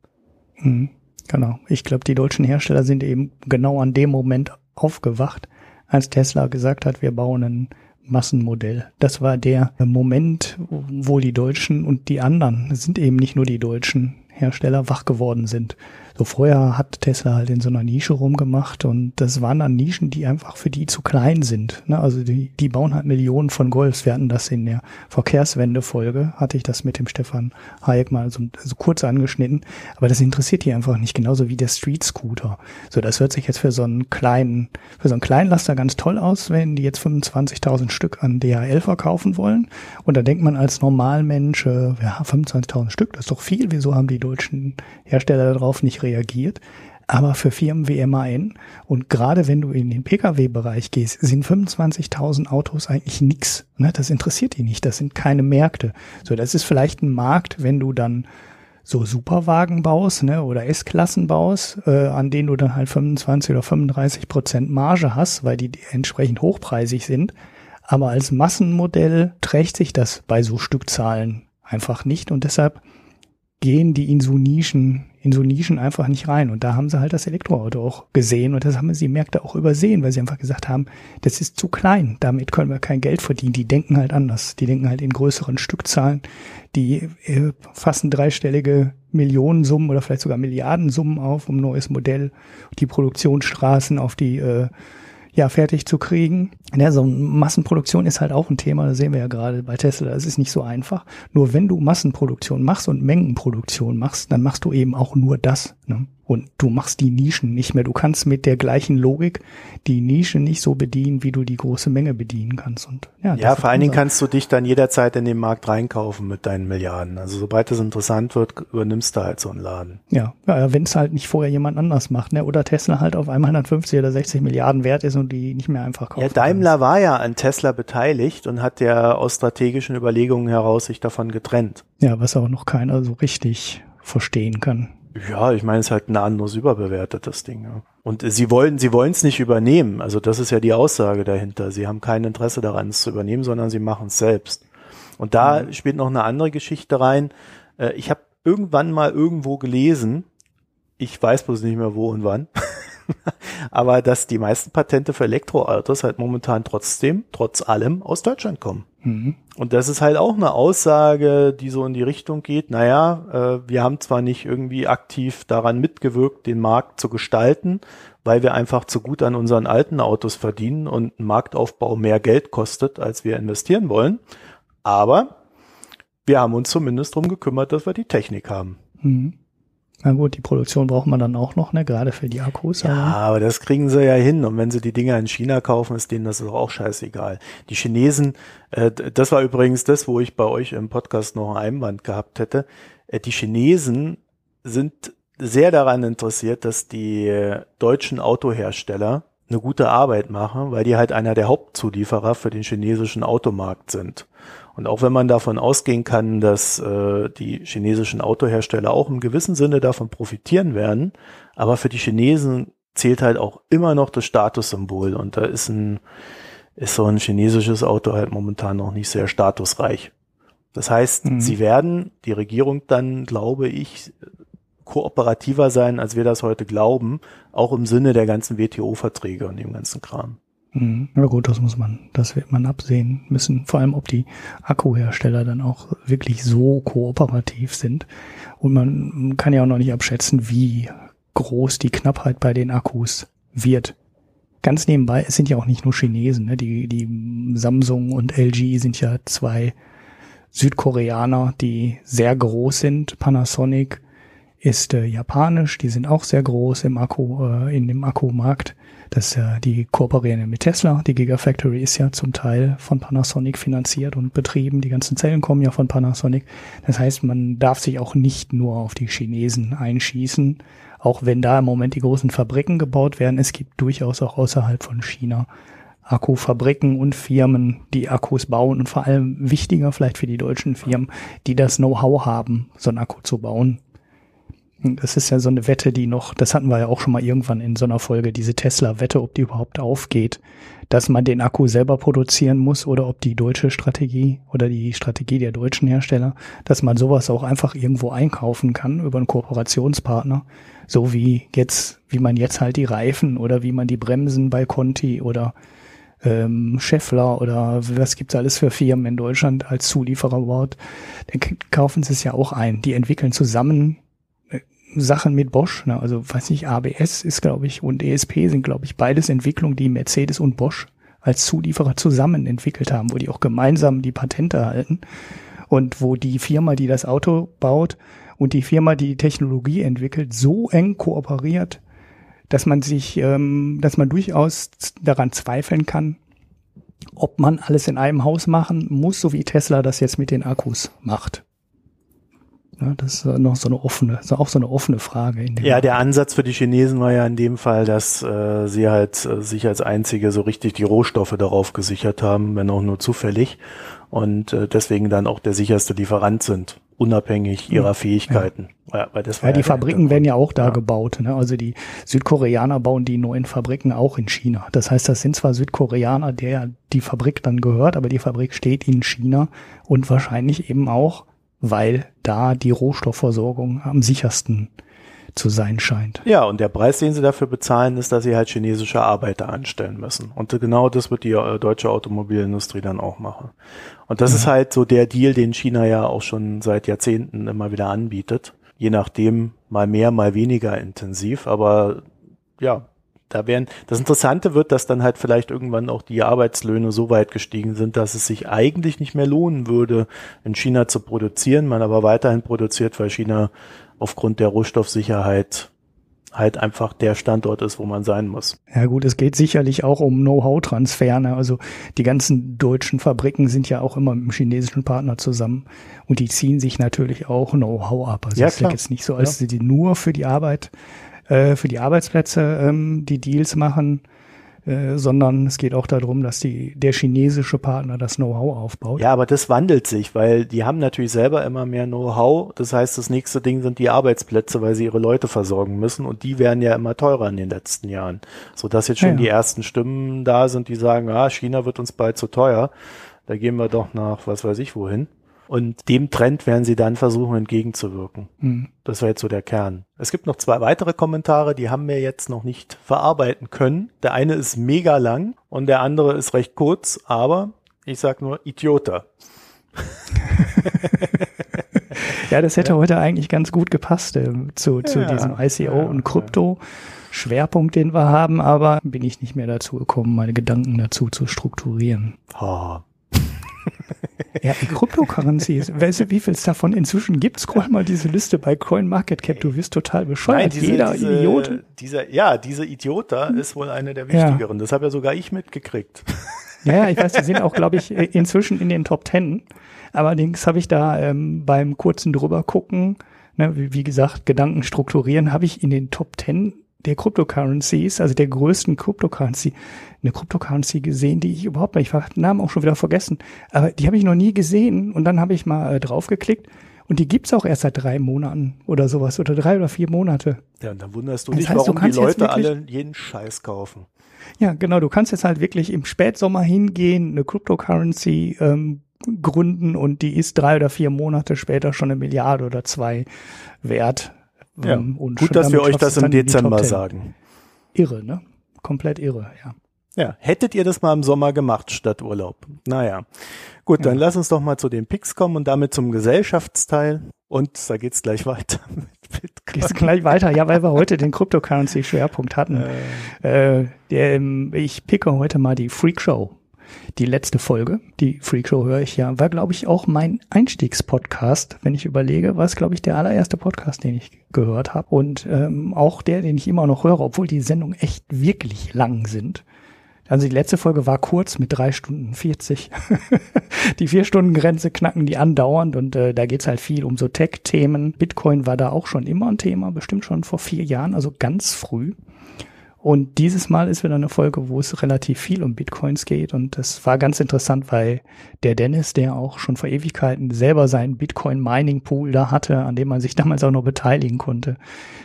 Mhm. Genau. Ich glaube, die deutschen Hersteller sind eben genau an dem Moment aufgewacht, als Tesla gesagt hat, wir bauen ein Massenmodell. Das war der Moment, wo die Deutschen und die anderen, sind eben nicht nur die deutschen Hersteller, wach geworden sind. So vorher hat Tesla halt in so einer Nische rumgemacht und das waren dann Nischen, die einfach für die zu klein sind. Ne? Also die, die bauen halt Millionen von Golfs. Wir hatten das in der Verkehrswende-Folge, hatte ich das mit dem Stefan Hayek mal so, so kurz angeschnitten. Aber das interessiert die einfach nicht, genauso wie der Street Scooter. So, das hört sich jetzt für so einen kleinen, für so einen Kleinlaster ganz toll aus, wenn die jetzt 25.000 Stück an DHL verkaufen wollen. Und da denkt man als Normalmensch, äh, ja, 25.000 Stück, das ist doch viel. Wieso haben die deutschen Hersteller darauf nicht reagiert. Aber für Firmen wie MAN und gerade wenn du in den Pkw-Bereich gehst, sind 25.000 Autos eigentlich nix. Ne? Das interessiert die nicht. Das sind keine Märkte. So, das ist vielleicht ein Markt, wenn du dann so Superwagen baust ne, oder S-Klassen baust, äh, an denen du dann halt 25 oder 35 Prozent Marge hast, weil die entsprechend hochpreisig sind. Aber als Massenmodell trägt sich das bei so Stückzahlen einfach nicht und deshalb gehen die in so Nischen, in so Nischen einfach nicht rein. Und da haben sie halt das Elektroauto auch gesehen und das haben sie Märkte auch übersehen, weil sie einfach gesagt haben, das ist zu klein, damit können wir kein Geld verdienen. Die denken halt anders. Die denken halt in größeren Stückzahlen, die äh, fassen dreistellige Millionensummen oder vielleicht sogar Milliardensummen auf, um ein neues Modell, die Produktionsstraßen auf die äh, ja, fertig zu kriegen. Ja, so Massenproduktion ist halt auch ein Thema, das sehen wir ja gerade bei Tesla, das ist nicht so einfach. Nur wenn du Massenproduktion machst und Mengenproduktion machst, dann machst du eben auch nur das. Ne? Und du machst die Nischen nicht mehr. Du kannst mit der gleichen Logik die Nische nicht so bedienen, wie du die große Menge bedienen kannst. Und ja, Ja, vor allen Dingen kannst du dich dann jederzeit in den Markt reinkaufen mit deinen Milliarden. Also sobald es interessant wird, übernimmst du halt so einen Laden. Ja, ja wenn es halt nicht vorher jemand anders macht, ne? Oder Tesla halt auf einmal 150 oder 60 Milliarden wert ist und die nicht mehr einfach kaufen. Ja, Daimler war ja an Tesla beteiligt und hat ja aus strategischen Überlegungen heraus sich davon getrennt. Ja, was auch noch keiner so richtig verstehen kann. Ja, ich meine, es ist halt ein anderes überbewertetes Ding. Ja. Und sie wollen, sie wollen es nicht übernehmen. Also das ist ja die Aussage dahinter. Sie haben kein Interesse daran, es zu übernehmen, sondern sie machen es selbst. Und da spielt noch eine andere Geschichte rein. Äh, Ich habe irgendwann mal irgendwo gelesen, ich weiß bloß nicht mehr wo und wann, aber dass die meisten Patente für Elektroautos halt momentan trotzdem, trotz allem, aus Deutschland kommen. Mhm. Und das ist halt auch eine Aussage, die so in die Richtung geht, naja, äh, wir haben zwar nicht irgendwie aktiv daran mitgewirkt, den Markt zu gestalten, weil wir einfach zu gut an unseren alten Autos verdienen und ein Marktaufbau mehr Geld kostet, als wir investieren wollen. Aber wir haben uns zumindest darum gekümmert, dass wir die Technik haben. Mhm. Na gut, die Produktion braucht man dann auch noch, ne, gerade für die Akkus. Ja, aber. aber das kriegen sie ja hin. Und wenn sie die Dinger in China kaufen, ist denen das auch scheißegal. Die Chinesen, äh, das war übrigens das, wo ich bei euch im Podcast noch einen Einwand gehabt hätte. Äh, die Chinesen sind sehr daran interessiert, dass die deutschen Autohersteller eine gute Arbeit machen, weil die halt einer der Hauptzulieferer für den chinesischen Automarkt sind. Und auch wenn man davon ausgehen kann, dass äh, die chinesischen Autohersteller auch im gewissen Sinne davon profitieren werden, aber für die Chinesen zählt halt auch immer noch das Statussymbol und da ist ein ist so ein chinesisches Auto halt momentan noch nicht sehr statusreich. Das heißt, mhm. sie werden die Regierung dann, glaube ich, kooperativer sein, als wir das heute glauben, auch im Sinne der ganzen WTO-Verträge und dem ganzen Kram. Mhm. Ja gut, das muss man, das wird man absehen müssen. Vor allem, ob die Akkuhersteller dann auch wirklich so kooperativ sind. Und man kann ja auch noch nicht abschätzen, wie groß die Knappheit bei den Akkus wird. Ganz nebenbei, es sind ja auch nicht nur Chinesen, ne? die, die Samsung und LG sind ja zwei Südkoreaner, die sehr groß sind. Panasonic ist äh, japanisch, die sind auch sehr groß im Akku, äh, in dem Akkumarkt. Das ja die kooperieren mit Tesla. Die Gigafactory ist ja zum Teil von Panasonic finanziert und betrieben. Die ganzen Zellen kommen ja von Panasonic. Das heißt, man darf sich auch nicht nur auf die Chinesen einschießen, auch wenn da im Moment die großen Fabriken gebaut werden. Es gibt durchaus auch außerhalb von China Akkufabriken und Firmen, die Akkus bauen und vor allem wichtiger vielleicht für die deutschen Firmen, die das Know-how haben, so einen Akku zu bauen. Das ist ja so eine Wette, die noch, das hatten wir ja auch schon mal irgendwann in so einer Folge, diese Tesla-Wette, ob die überhaupt aufgeht, dass man den Akku selber produzieren muss oder ob die deutsche Strategie oder die Strategie der deutschen Hersteller, dass man sowas auch einfach irgendwo einkaufen kann über einen Kooperationspartner, so wie jetzt, wie man jetzt halt die Reifen oder wie man die Bremsen bei Conti oder ähm, Scheffler oder was gibt's alles für Firmen in Deutschland als Zulieferer überhaupt, dann kaufen sie es ja auch ein. Die entwickeln zusammen Sachen mit Bosch, ne? also weiß nicht, ABS ist, glaube ich, und ESP sind, glaube ich, beides Entwicklungen, die Mercedes und Bosch als Zulieferer zusammen entwickelt haben, wo die auch gemeinsam die Patente halten und wo die Firma, die das Auto baut und die Firma, die die Technologie entwickelt, so eng kooperiert, dass man sich, ähm, dass man durchaus daran zweifeln kann, ob man alles in einem Haus machen muss, so wie Tesla das jetzt mit den Akkus macht. Ja, das ist noch so eine offene, ist auch so eine offene Frage. ja, der Ansatz für die Chinesen war ja in dem Fall, dass äh, sie halt äh, sich als einzige so richtig die Rohstoffe darauf gesichert haben, wenn auch nur zufällig und äh, deswegen dann auch der sicherste Lieferant sind, unabhängig ihrer ja. Fähigkeiten. Ja, weil das ja die Fabriken werden ja auch da gebaut. Ne? Also die Südkoreaner bauen die neuen Fabriken auch in China. Das heißt, das sind zwar Südkoreaner, der die Fabrik dann gehört, aber die Fabrik steht in China und wahrscheinlich eben auch weil da die Rohstoffversorgung am sichersten zu sein scheint. Ja, und der Preis, den sie dafür bezahlen, ist, dass sie halt chinesische Arbeiter anstellen müssen. Und genau das wird die äh, deutsche Automobilindustrie dann auch machen. Und das ja. ist halt so der Deal, den China ja auch schon seit Jahrzehnten immer wieder anbietet. Je nachdem mal mehr, mal weniger intensiv. Aber ja, da werden, das Interessante wird, dass dann halt vielleicht irgendwann auch die Arbeitslöhne so weit gestiegen sind, dass es sich eigentlich nicht mehr lohnen würde, in China zu produzieren, man aber weiterhin produziert, weil China aufgrund der Rohstoffsicherheit halt einfach der Standort ist, wo man sein muss. Ja gut, es geht sicherlich auch um Know-how-Transfer. Ne? Also die ganzen deutschen Fabriken sind ja auch immer mit dem chinesischen Partner zusammen und die ziehen sich natürlich auch Know-how ab. Also ja, es ist jetzt nicht so, als ja. sie nur für die Arbeit äh, für die Arbeitsplätze ähm, die Deals machen, äh, sondern es geht auch darum, dass die, der chinesische Partner das Know-how aufbaut. Ja, aber das wandelt sich, weil die haben natürlich selber immer mehr Know-how. Das heißt, das nächste Ding sind die Arbeitsplätze, weil sie ihre Leute versorgen müssen und die werden ja immer teurer in den letzten Jahren. So dass jetzt schon ja. die ersten Stimmen da sind, die sagen, ah, China wird uns bald zu teuer. Da gehen wir doch nach was weiß ich wohin. Und dem Trend werden sie dann versuchen entgegenzuwirken. Mhm. Das war jetzt so der Kern. Es gibt noch zwei weitere Kommentare, die haben wir jetzt noch nicht verarbeiten können. Der eine ist mega lang und der andere ist recht kurz, aber ich sag nur Idiota. ja, das hätte ja. heute eigentlich ganz gut gepasst äh, zu, zu ja, diesem ICO ja, und Krypto. Schwerpunkt, den wir haben, aber bin ich nicht mehr dazu gekommen, meine Gedanken dazu zu strukturieren. Oh. Ja, Cryptocurrencies. weißt du, wie viel es davon inzwischen gibt? Scroll mal diese Liste bei CoinMarketCap. Du wirst total bescheuert. Nein, diese, Jeder diese, Idiot. Dieser, ja, diese Idiot da ist wohl eine der wichtigeren. Das habe ja sogar ich mitgekriegt. Ja, ja, ich weiß, die sind auch, glaube ich, inzwischen in den Top Ten. Allerdings habe ich da ähm, beim kurzen drüber gucken, ne, wie, wie gesagt, Gedanken strukturieren, habe ich in den Top Ten der Cryptocurrencies, also der größten Cryptocurrency, eine Cryptocurrency gesehen, die ich überhaupt nicht, ich habe den Namen auch schon wieder vergessen, aber die habe ich noch nie gesehen und dann habe ich mal äh, draufgeklickt und die gibt's auch erst seit drei Monaten oder sowas oder drei oder vier Monate. Ja, und dann wunderst du Das dich, heißt, du warum die kannst jetzt Leute wirklich- alle jeden Scheiß kaufen. Ja, genau, du kannst jetzt halt wirklich im Spätsommer hingehen, eine Cryptocurrency ähm, gründen und die ist drei oder vier Monate später schon eine Milliarde oder zwei wert. Ja, Ähm, und gut, dass wir euch das im Dezember 10. sagen. Irre, ne? Komplett irre, ja. Ja, hättet ihr das mal im Sommer gemacht statt Urlaub? Naja. Gut, dann lass uns doch mal zu den Picks kommen und damit zum Gesellschaftsteil. Und da geht's gleich weiter mit Bitcoin. Geht's gleich weiter, ja, weil wir heute den Cryptocurrency-Schwerpunkt hatten. Äh, der, ähm, ich picke heute mal die Freak Show. Die letzte Folge, die Freak Show höre ich ja, war, glaube ich, auch mein Einstiegspodcast, wenn ich überlege, war es, glaube ich, der allererste Podcast, den ich gehört habe. Und ähm, auch der, den ich immer noch höre, obwohl die Sendungen echt wirklich lang sind. Also die letzte Folge war kurz mit drei Stunden 40. die vier Stunden Grenze knacken die andauernd und äh, da geht's halt viel um so Tech-Themen. Bitcoin war da auch schon immer ein Thema, bestimmt schon vor vier Jahren, also ganz früh. Und dieses Mal ist wieder eine Folge, wo es relativ viel um Bitcoins geht. Und das war ganz interessant, weil der Dennis, der auch schon vor Ewigkeiten selber seinen Bitcoin-Mining-Pool da hatte, an dem man sich damals auch noch beteiligen konnte,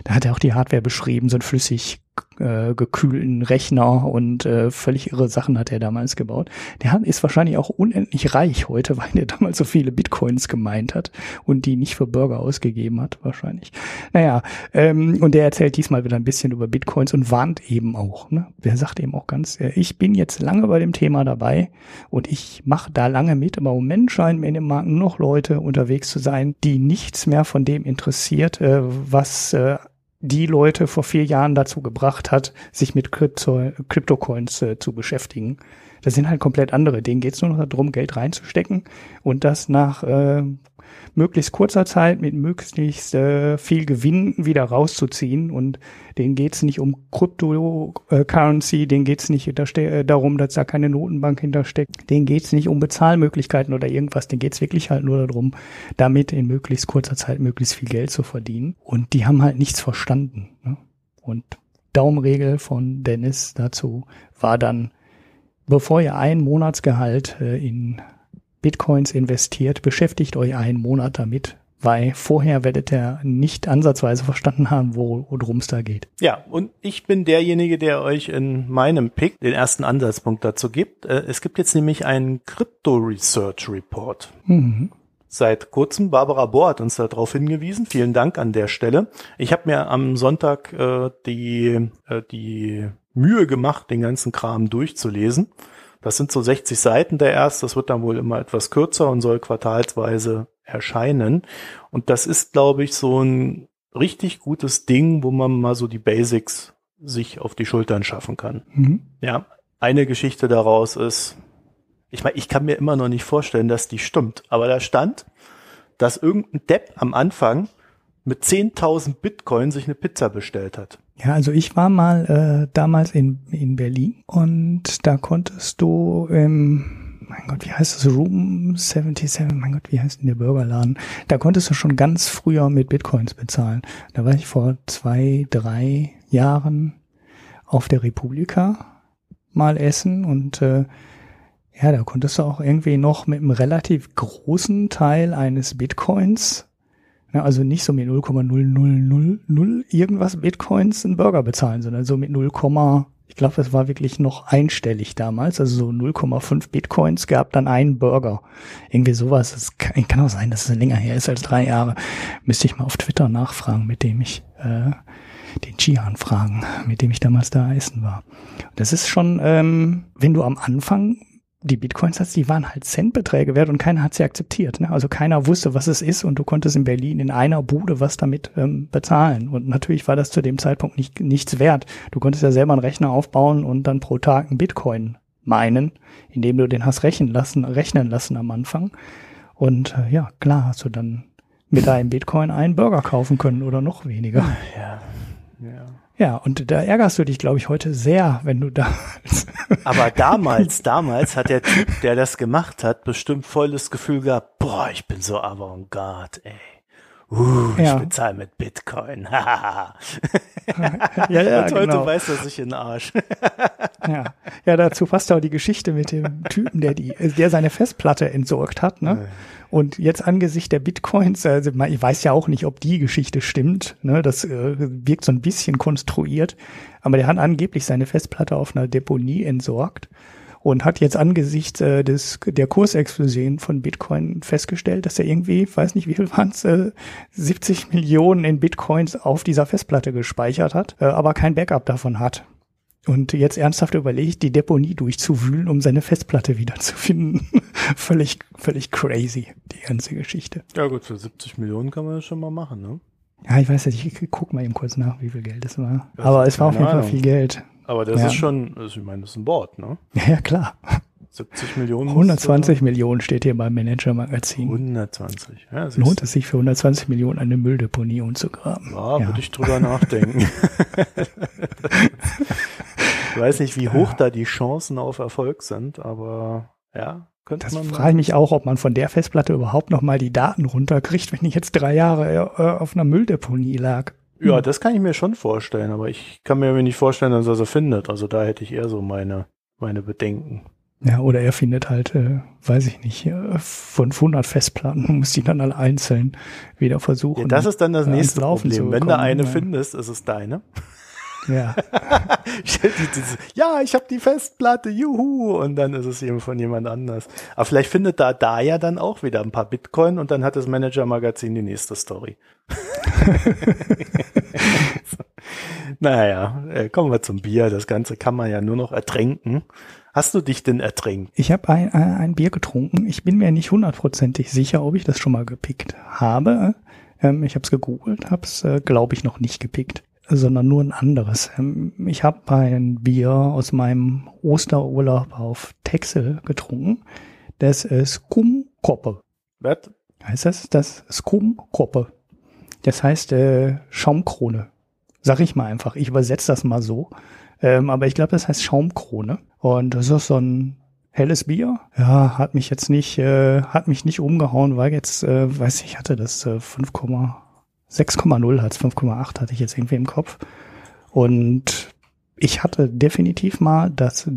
da hat er auch die Hardware beschrieben, so einen flüssig äh, gekühlten Rechner und äh, völlig irre Sachen hat er damals gebaut. Der hat, ist wahrscheinlich auch unendlich reich heute, weil er damals so viele Bitcoins gemeint hat und die nicht für Burger ausgegeben hat, wahrscheinlich. Naja, ähm, und der erzählt diesmal wieder ein bisschen über Bitcoins und warnt eben auch. Ne? Der sagt eben auch ganz, äh, ich bin jetzt lange bei dem Thema dabei und ich mache da lange mit, aber im Moment scheinen mir in dem Markt noch Leute unterwegs zu sein, die nichts mehr von dem interessiert, äh, was äh, die Leute vor vier Jahren dazu gebracht hat, sich mit Krypto Cryptocoins äh, zu beschäftigen. Das sind halt komplett andere. Denen geht es nur noch darum, Geld reinzustecken und das nach äh, möglichst kurzer Zeit mit möglichst äh, viel Gewinn wieder rauszuziehen. Und denen geht es nicht um Cryptocurrency, denen geht es nicht äh, darum, dass da keine Notenbank hintersteckt. Denen geht es nicht um Bezahlmöglichkeiten oder irgendwas. Denen geht es wirklich halt nur darum, damit in möglichst kurzer Zeit möglichst viel Geld zu verdienen. Und die haben halt nichts verstanden. Ne? Und Daumenregel von Dennis dazu war dann, bevor ihr ein Monatsgehalt äh, in Bitcoins investiert, beschäftigt euch einen Monat damit, weil vorher werdet ihr nicht ansatzweise verstanden haben, wo- worum es da geht. Ja, und ich bin derjenige, der euch in meinem Pick den ersten Ansatzpunkt dazu gibt. Äh, Es gibt jetzt nämlich einen Crypto Research Report. Mhm. Seit kurzem, Barbara Bohr hat uns darauf hingewiesen. Vielen Dank an der Stelle. Ich habe mir am Sonntag äh, die, äh, die Mühe gemacht, den ganzen Kram durchzulesen. Das sind so 60 Seiten der erst. Das wird dann wohl immer etwas kürzer und soll quartalsweise erscheinen. Und das ist, glaube ich, so ein richtig gutes Ding, wo man mal so die Basics sich auf die Schultern schaffen kann. Mhm. Ja, eine Geschichte daraus ist, ich meine, ich kann mir immer noch nicht vorstellen, dass die stimmt, aber da stand, dass irgendein Depp am Anfang mit 10.000 Bitcoin sich eine Pizza bestellt hat. Ja, also ich war mal äh, damals in, in Berlin und da konntest du im, mein Gott, wie heißt das, Room 77, mein Gott, wie heißt denn der Burgerladen? Da konntest du schon ganz früher mit Bitcoins bezahlen. Da war ich vor zwei, drei Jahren auf der Republika mal essen und äh, ja, da konntest du auch irgendwie noch mit einem relativ großen Teil eines Bitcoins also nicht so mit 0,0000 irgendwas Bitcoins einen Burger bezahlen, sondern so mit 0, ich glaube, es war wirklich noch einstellig damals, also so 0,5 Bitcoins gab dann einen Burger. Irgendwie sowas. Das kann, kann auch sein, dass es länger her ist als drei Jahre. Müsste ich mal auf Twitter nachfragen, mit dem ich äh, den Chian fragen, mit dem ich damals da essen war. Das ist schon, ähm, wenn du am Anfang die Bitcoins, die waren halt Centbeträge wert und keiner hat sie akzeptiert. Ne? Also keiner wusste, was es ist und du konntest in Berlin in einer Bude was damit ähm, bezahlen. Und natürlich war das zu dem Zeitpunkt nicht, nichts wert. Du konntest ja selber einen Rechner aufbauen und dann pro Tag einen Bitcoin meinen, indem du den hast rechnen lassen, rechnen lassen am Anfang. Und äh, ja, klar hast du dann mit einem Bitcoin einen Burger kaufen können oder noch weniger. Ja. Ja. Ja, und da ärgerst du dich, glaube ich, heute sehr, wenn du da. Aber damals, damals hat der Typ, der das gemacht hat, bestimmt volles Gefühl gehabt, boah, ich bin so avantgarde, ey. Uh, Ja. ich bezahle mit Bitcoin. ja, ja, Und heute genau. weiß er sich in den Arsch. Ja. ja, dazu passt auch die Geschichte mit dem Typen, der die, der seine Festplatte entsorgt hat, ne? Und jetzt angesichts der Bitcoins, also man- ich weiß ja auch nicht, ob die Geschichte stimmt, ne? Das äh, wirkt so ein bisschen konstruiert, aber der hat angeblich seine Festplatte auf einer Deponie entsorgt und hat jetzt angesichts äh, des der Kursexplosion von Bitcoin festgestellt, dass er irgendwie, weiß nicht wie viel waren es, äh, 70 Millionen in Bitcoins auf dieser Festplatte gespeichert hat, äh, aber kein Backup davon hat. Und jetzt ernsthaft überlegt, die Deponie durchzuwühlen, um seine Festplatte wiederzufinden. völlig, völlig crazy, die ganze Geschichte. Ja gut, für 70 Millionen kann man das schon mal machen, ne? Ja, ich weiß nicht, ich guck mal eben kurz nach, wie viel Geld es war. Ja, Aber es war auf jeden Fall viel Geld. Aber das Ja. ist schon, also ich meine, das ist ein Board, ne? Ja, klar. 70 Millionen. 120 Millionen steht hier beim Manager-Magazin. 120. Ja, Lohnt es sich für 120 Millionen eine Mülldeponie umzugraben? Ja, Ja. würde ich drüber nachdenken. ich weiß nicht, wie hoch da die Chancen auf Erfolg sind, aber ja, könnte Das man. frage ich mich auch, ob man von der Festplatte überhaupt noch mal die Daten runterkriegt, wenn die jetzt drei Jahre äh, auf einer Mülldeponie lag. Ja, das kann ich mir schon vorstellen, aber ich kann mir nicht vorstellen, dass er sie findet. Also da hätte ich eher so meine, meine Bedenken. Ja, oder er findet halt, äh, weiß ich nicht, äh, 500 Festplatten und muss die dann alle einzeln wieder versuchen. Ja, das ist dann das ans nächste Problem. Wenn du eine ja. findest, ist es deine. Ja, ja, ich habe die Festplatte, juhu, und dann ist es eben von jemand anders. Aber vielleicht findet da da ja dann auch wieder ein paar Bitcoin und dann hat das Manager-Magazin die nächste Story. naja, äh, kommen wir zum Bier. Das Ganze kann man ja nur noch ertränken. Hast du dich denn ertränkt? ich habe ein, ein, ein Bier getrunken. Ich bin mir nicht hundertprozentig sicher, ob ich das schon mal gepickt habe. Ähm, ich habe es gegoogelt, habe es, äh, glaube ich, noch nicht gepickt, sondern nur ein anderes. Ähm, ich habe ein Bier aus meinem Osterurlaub auf Texel getrunken. Das ist Skumkoppe. Was? heißt das? Das Skumkoppe. Das heißt äh, Schaumkrone. Sag ich mal einfach. Ich übersetze das mal so. Ähm, aber ich glaube, das heißt Schaumkrone. Und das ist so ein helles Bier. Ja, hat mich jetzt nicht, äh, hat mich nicht umgehauen, weil jetzt, äh, weiß ich, hatte das äh, 5, 6,0 hat 5,8 hatte ich jetzt irgendwie im Kopf. Und ich hatte definitiv mal das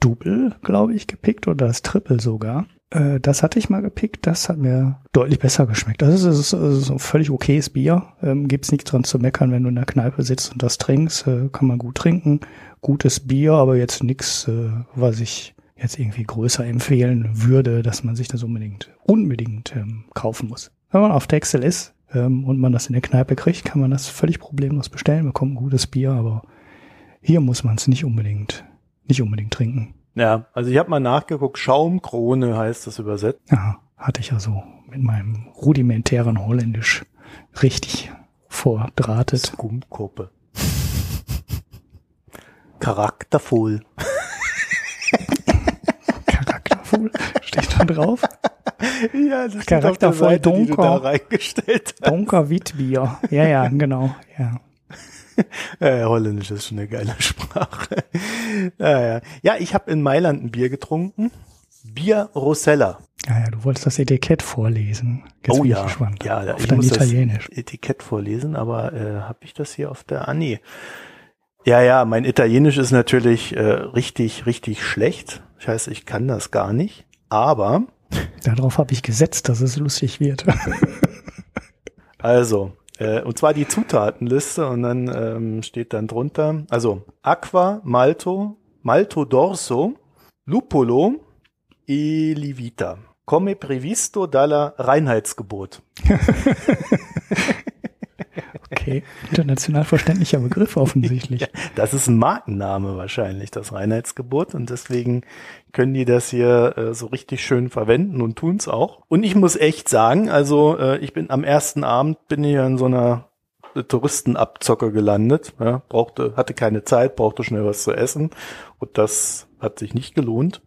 Double, glaube ich, gepickt oder das Triple sogar. Äh, das hatte ich mal gepickt, das hat mir deutlich besser geschmeckt. Das ist, ist, ist ein völlig okayes Bier. Ähm, gibt's nichts dran zu meckern, wenn du in der Kneipe sitzt und das trinkst, äh, kann man gut trinken. Gutes Bier, aber jetzt nichts, äh, was ich jetzt irgendwie größer empfehlen würde, dass man sich das unbedingt, unbedingt ähm, kaufen muss. Wenn man auf Texel ist ähm, und man das in der Kneipe kriegt, kann man das völlig problemlos bestellen, bekommt ein gutes Bier, aber hier muss man es nicht unbedingt, nicht unbedingt trinken. Ja, also ich habe mal nachgeguckt. Schaumkrone heißt das übersetzt. Ja, hatte ich ja so mit meinem rudimentären Holländisch richtig vordrahtet. Skumkoppe. Charaktervoll. Charaktervoll steht da drauf. Ja, das Charaktervoll die du da Dunker. reingestellt hast. Donker Witbier. Ja, ja, genau. Ja. Äh, Holländisch ist schon eine geile Sprache. Naja. Ja, ich habe in Mailand ein Bier getrunken. Bier Rosella. Ja, ja, du wolltest das Etikett vorlesen. Jetzt oh bin ja, ich gespannt. ja, da- auf ich dein muss Italienisch. das Etikett vorlesen, aber äh, habe ich das hier auf der? Ah nee. Ja, ja, mein Italienisch ist natürlich äh, richtig, richtig schlecht. Das heißt, ich kann das gar nicht. Aber Darauf habe ich gesetzt, dass es lustig wird. Also, äh, und zwar die Zutatenliste und dann ähm, steht dann drunter, also Aqua, Malto, Malto d'Orso, Lupolo e Livita. Come previsto dalla Reinheitsgebot. Okay, international verständlicher Begriff offensichtlich. Ja, das ist ein Markenname wahrscheinlich, das Reinheitsgebot. Und deswegen können die das hier äh, so richtig schön verwenden und tun's auch. Und ich muss echt sagen, also äh, ich bin am ersten Abend bin ich ja in so einer Touristenabzocke gelandet. Ja, brauchte, hatte keine Zeit, brauchte schnell was zu essen. Und das hat sich nicht gelohnt.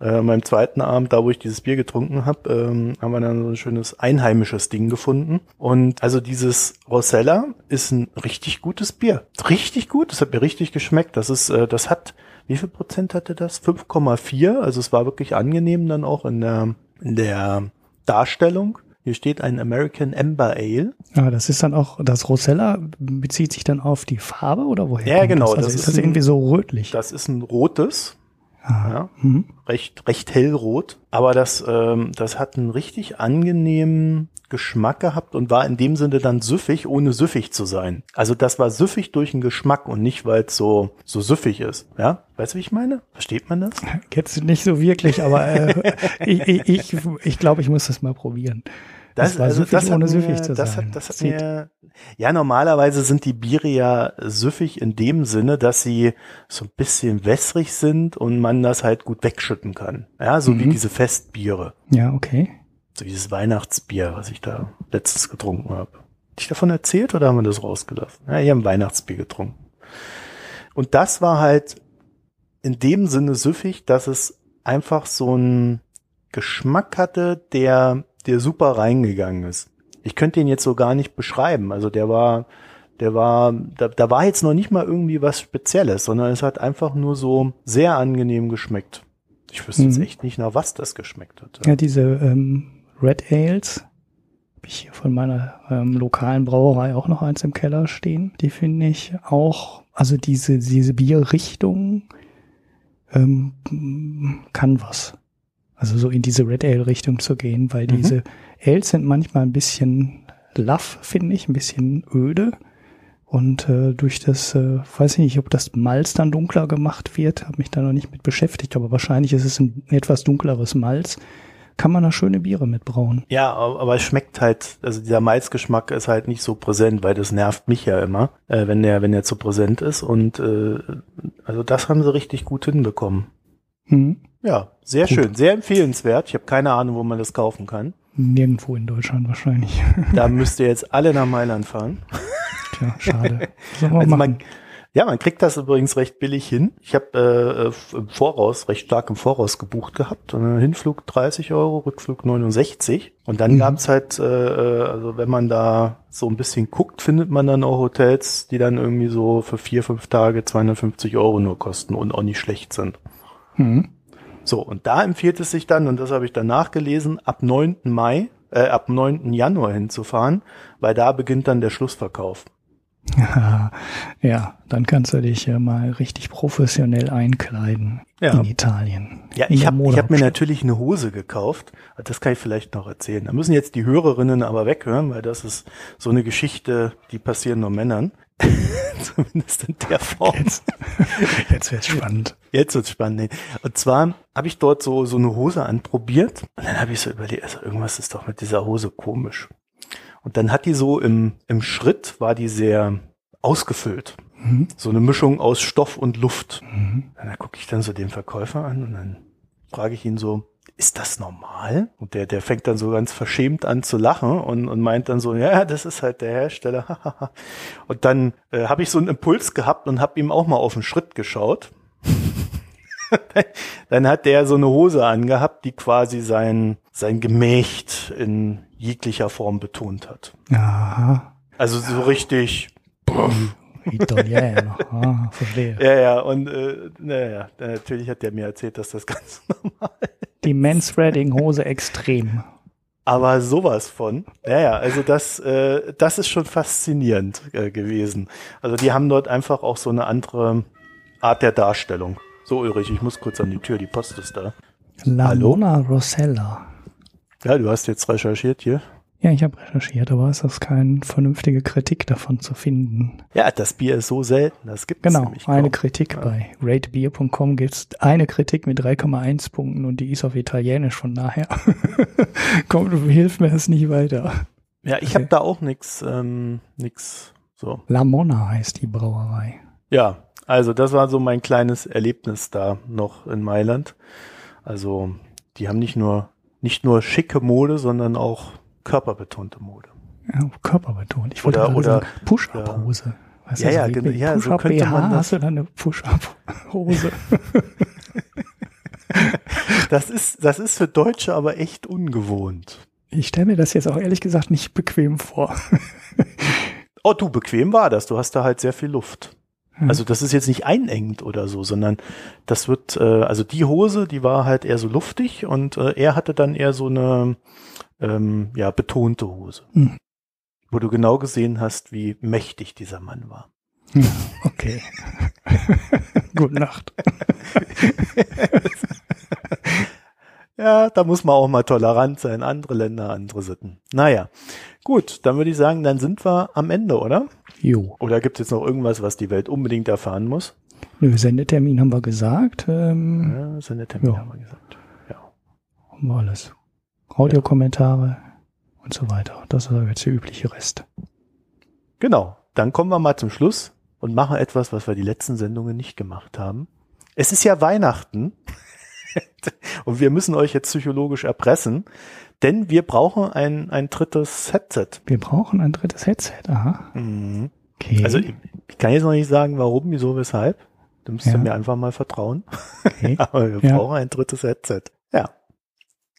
Äh, meinem zweiten Abend, da wo ich dieses Bier getrunken habe, ähm, haben wir dann so ein schönes einheimisches Ding gefunden. Und also dieses Rosella ist ein richtig gutes Bier. Richtig gut, das hat mir richtig geschmeckt. Das ist, äh, das hat, wie viel Prozent hatte das? 5,4. Also es war wirklich angenehm dann auch in der, in der Darstellung. Hier steht ein American Amber Ale. Ja, das ist dann auch, das Rosella bezieht sich dann auf die Farbe oder woher? Ja, genau. Das? Also das ist das irgendwie so rötlich? Das ist ein rotes, Ah, ja, mhm. recht, recht hellrot. Aber das, ähm, das hat einen richtig angenehmen Geschmack gehabt und war in dem Sinne dann süffig, ohne süffig zu sein. Also das war süffig durch den Geschmack und nicht, weil es so, so süffig ist. Ja, weißt du, wie ich meine? Versteht man das? Jetzt nicht so wirklich, aber äh, ich, ich, ich, ich glaube, ich muss das mal probieren. Das war süffig, also hat ohne mir, süffig zu das sein. Hat, das hat Sieht- mir, ja, normalerweise sind die Biere ja süffig in dem Sinne, dass sie so ein bisschen wässrig sind und man das halt gut wegschütten kann. Ja, so wie Mhm. diese Festbiere. Ja, okay. So dieses Weihnachtsbier, was ich da letztens getrunken habe. Hab ich davon erzählt oder haben wir das rausgelassen? Ja, ich habe Weihnachtsbier getrunken. Und das war halt in dem Sinne süffig, dass es einfach so einen Geschmack hatte, der, der super reingegangen ist. Ich könnte ihn jetzt so gar nicht beschreiben. Also der war, der war, da, da war jetzt noch nicht mal irgendwie was Spezielles, sondern es hat einfach nur so sehr angenehm geschmeckt. Ich wüsste jetzt Mhm. echt nicht, nach was das geschmeckt hat. Ja, diese ähm, Red Ales, habe ich hier von meiner ähm, lokalen Brauerei auch noch eins im Keller stehen. Die finde ich auch, also diese, diese Bierrichtung ähm, kann was. Also so in diese Red Ale Richtung zu gehen, weil Mhm. diese Ales sind manchmal ein bisschen laff, finde ich, ein bisschen öde. Und äh, durch das, äh, weiß ich nicht, ob das Malz dann dunkler gemacht wird, habe mich da noch nicht mit beschäftigt, aber wahrscheinlich ist es ein etwas dunkleres Malz. Kann man da schöne Biere mitbrauen. Ja, aber aber es schmeckt halt, also dieser Malzgeschmack ist halt nicht so präsent, weil das nervt mich ja immer, äh, wenn der, wenn der zu präsent ist. Und äh, also das haben sie richtig gut hinbekommen. Hm. Ja, sehr Gut. schön, sehr empfehlenswert. Ich habe keine Ahnung, wo man das kaufen kann. Nirgendwo in Deutschland wahrscheinlich. Da müsst ihr jetzt alle nach Mailand fahren. Tja, schade. Also man, ja, man kriegt das übrigens recht billig hin. Ich habe äh, äh, im Voraus, recht stark im Voraus gebucht gehabt. Hinflug 30 Euro, Rückflug 69. Und dann Mhm. gab's halt, äh, äh, also wenn man da so ein bisschen guckt, findet man dann auch Hotels, die dann irgendwie so für vier, fünf Tage 250 Euro nur kosten und auch nicht schlecht sind. Hm. So, und da empfiehlt es sich dann, und das habe ich dann nachgelesen, ab 9. Mai, äh, ab 9. Januar hinzufahren, weil da beginnt dann der Schlussverkauf. ja, dann kannst du dich ja mal richtig professionell einkleiden Ja. in Italien. Ja, In ich habe hab mir natürlich eine Hose gekauft. Das kann ich vielleicht noch erzählen. Da müssen jetzt die Hörerinnen aber weghören, weil das ist so eine Geschichte, die passieren nur Männern. Zumindest in der Form. Jetzt, jetzt wird's spannend. Jetzt wird's spannend. Und zwar habe ich dort so so eine Hose anprobiert und dann habe ich so überlegt, also irgendwas ist doch mit dieser Hose komisch. Und dann hat die so im im Schritt war die sehr ausgefüllt. Mhm. So eine Mischung aus Stoff und Luft. Mhm. Und dann gucke ich dann so den Verkäufer an und dann frage ich ihn so, ist das normal? Und der, der fängt dann so ganz verschämt an zu lachen und, und meint dann so, ja, das ist halt der Hersteller. und dann äh, habe ich so einen Impuls gehabt und habe ihm auch mal auf den Schritt geschaut. dann hat der so eine Hose angehabt, die quasi sein, sein Gemächt in jeglicher Form betont hat. Aha. Also so richtig, Italiener. Ah, verstehe. ja, ja, und äh, naja, natürlich hat der mir erzählt, dass das ganz normal Die Manspreading-Hose extrem. Aber sowas von. Ja, ja, also das, äh, das ist schon faszinierend äh, gewesen. Also die haben dort einfach auch so eine andere Art der Darstellung. So, Ulrich, ich muss kurz an die Tür, die Post ist da. La Hallo? Mona Rosella. Ja, du hast jetzt recherchiert hier. Ja, ich habe recherchiert, aber es ist keine vernünftige Kritik davon zu finden. Ja, das Bier ist so selten, das gibt es Genau, eine kaum. Kritik Ja. bei ratebeer.com gibt's eine Kritik mit 3,1 Punkten und die ist auf Italienisch, von daher kommt, hilft mir das nicht weiter. Ja, ich Okay. habe da auch nix, ähm, nix So. La Mona heißt die Brauerei. Ja, also das war so mein kleines Erlebnis da noch in Mailand. Also die haben nicht nur nicht nur schicke Mode, sondern auch körperbetonte Mode. Ja, körperbetont. Ich wollte Oder- oder- sagen, Push-Up-Hose. Weißt Ja, du, ja, genau, ja, so Push-Up könnte man das- hast du dann eine Push-Up-Hose. Das ist das ist für Deutsche aber echt ungewohnt. Ich stelle mir das jetzt auch ehrlich gesagt nicht bequem vor. Oh, du bequem war das. Du hast da halt sehr viel Luft. Hm. Also das ist jetzt nicht einengend oder so, sondern das wird, äh, also die Hose, die war halt eher so luftig und äh, er hatte dann eher so eine ähm, ja betonte Hose, Hm. wo du genau gesehen hast, wie mächtig dieser Mann war. Ja, okay. Gute Nacht. Ja, da muss man auch mal tolerant sein. Andere Länder, andere Sitten. Naja, gut, dann würde ich sagen, dann sind wir am Ende, oder? Jo. Oder gibt es jetzt noch irgendwas, was die Welt unbedingt erfahren muss? Nö, Sendetermin haben wir gesagt. Ähm, Ja, das ist der Termin, Ja. haben wir gesagt. Ja. haben wir alles. Audiokommentare und so weiter. Das ist jetzt der übliche Rest. Genau, dann kommen wir mal zum Schluss und machen etwas, was wir die letzten Sendungen nicht gemacht haben. Es ist ja Weihnachten und wir müssen euch jetzt psychologisch erpressen, denn wir brauchen ein, ein drittes Headset. Wir brauchen ein drittes Headset. Aha. Mhm. Okay. Also ich, ich kann jetzt noch nicht sagen, warum, wieso, weshalb. Du musst Ja. mir einfach mal vertrauen. okay. Aber wir Ja. brauchen ein drittes Headset. Ja.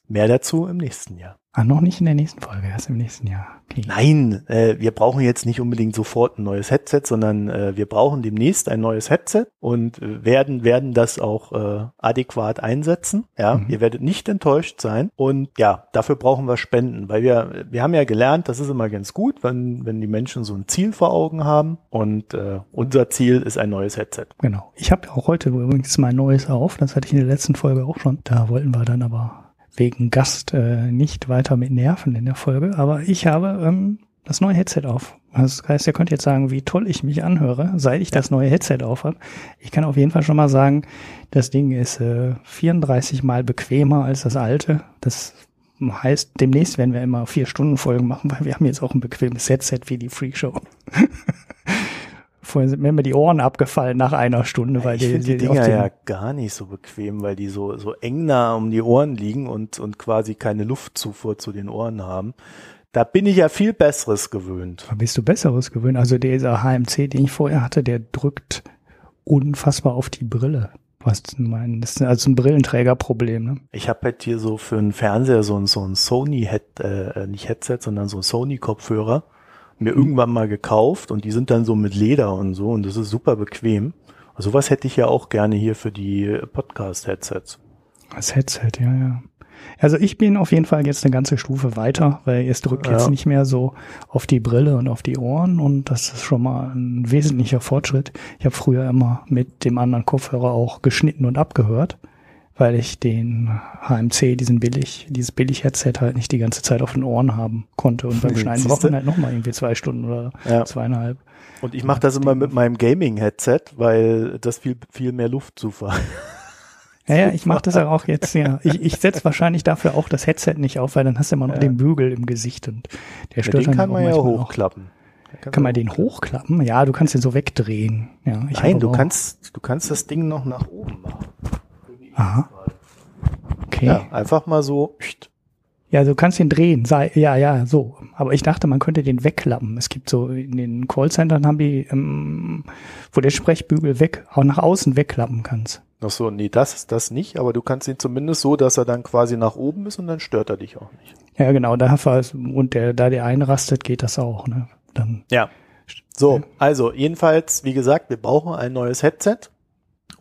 Mehr dazu im nächsten Jahr. Ah, noch nicht in der nächsten Folge, erst im nächsten Jahr. Okay. Nein, äh, wir brauchen jetzt nicht unbedingt sofort ein neues Headset, sondern äh, wir brauchen demnächst ein neues Headset und werden werden das auch äh, adäquat einsetzen. Ja, Mhm. ihr werdet nicht enttäuscht sein und ja, dafür brauchen wir Spenden, weil wir wir haben ja gelernt, das ist immer ganz gut, wenn wenn die Menschen so ein Ziel vor Augen haben und äh, unser Ziel ist ein neues Headset. Genau. Ich habe auch heute übrigens mein neues auf. Das hatte ich in der letzten Folge auch schon. Da wollten wir dann aber wegen Gast äh, nicht weiter mit nerven in der Folge. Aber ich habe ähm, das neue Headset auf. Das heißt, ihr könnt jetzt sagen, wie toll ich mich anhöre, seit ich das neue Headset auf habe. Ich kann auf jeden Fall schon mal sagen, das Ding ist äh, 34 mal bequemer als das alte. Das heißt, demnächst werden wir immer vier Stunden Folgen machen, weil wir haben jetzt auch ein bequemes Headset wie die Freakshow. Vorhin sind mir immer die Ohren abgefallen nach einer Stunde, weil ich finde die auf Dinger ja gar nicht so bequem, weil die so so eng nah um die Ohren liegen und und quasi keine Luftzufuhr zu den Ohren haben. Da bin ich ja viel Besseres gewöhnt. Da bist du Besseres gewöhnt. Also dieser HMC, den ich vorher hatte, der drückt unfassbar auf die Brille. Was du meinst? Das ist also ein Brillenträgerproblem, ne? Ich habe halt hier so für einen Fernseher so ein, so ein Sony Head, äh, nicht Headset, sondern so ein Sony Kopfhörer mir irgendwann mal gekauft und die sind dann so mit Leder und so und das ist super bequem. Also sowas hätte ich ja auch gerne hier für die Podcast Headsets. Das Headset, ja, ja. Also ich bin auf jeden Fall jetzt eine ganze Stufe weiter, weil es drückt jetzt Ja. nicht mehr so auf die Brille und auf die Ohren und das ist schon mal ein wesentlicher Fortschritt. Ich habe früher immer mit dem anderen Kopfhörer auch geschnitten und abgehört, weil ich den HMC, diesen billig, dieses billig Headset halt nicht die ganze Zeit auf den Ohren haben konnte und beim? Schneiden braucht man halt nochmal irgendwie zwei Stunden oder Ja. zweieinhalb. Und ich mache das immer mit meinem Gaming Headset, weil das viel viel mehr Luftzufuhr. Ja, ja, ich mache das ja auch jetzt, ja. Ich, ich setze wahrscheinlich dafür auch das Headset nicht auf, weil dann hast du immer noch Ja. den Bügel im Gesicht und der Ja, stört den dann kann man ja hochklappen. Den Kann man den hochklappen? Ja, du kannst den so wegdrehen. Ja, ich Nein, du kannst, du kannst das Ding noch nach oben machen. Aha. Okay. Ja, Ja. einfach mal so. pst. du kannst den drehen. Sei, ja, ja, so. Aber ich dachte, man könnte den wegklappen. Es gibt so, in den Callcentern haben die, ähm, wo der Sprechbügel weg, auch nach außen wegklappen kannst. Ach so, nee, das ist das nicht, aber du kannst ihn zumindest so, dass er dann quasi nach oben ist und dann stört er dich auch nicht. Ja, genau, da und der, da der einrastet, geht das auch, ne? Dann, Ja. So, also jedenfalls, wie gesagt, wir brauchen ein neues Headset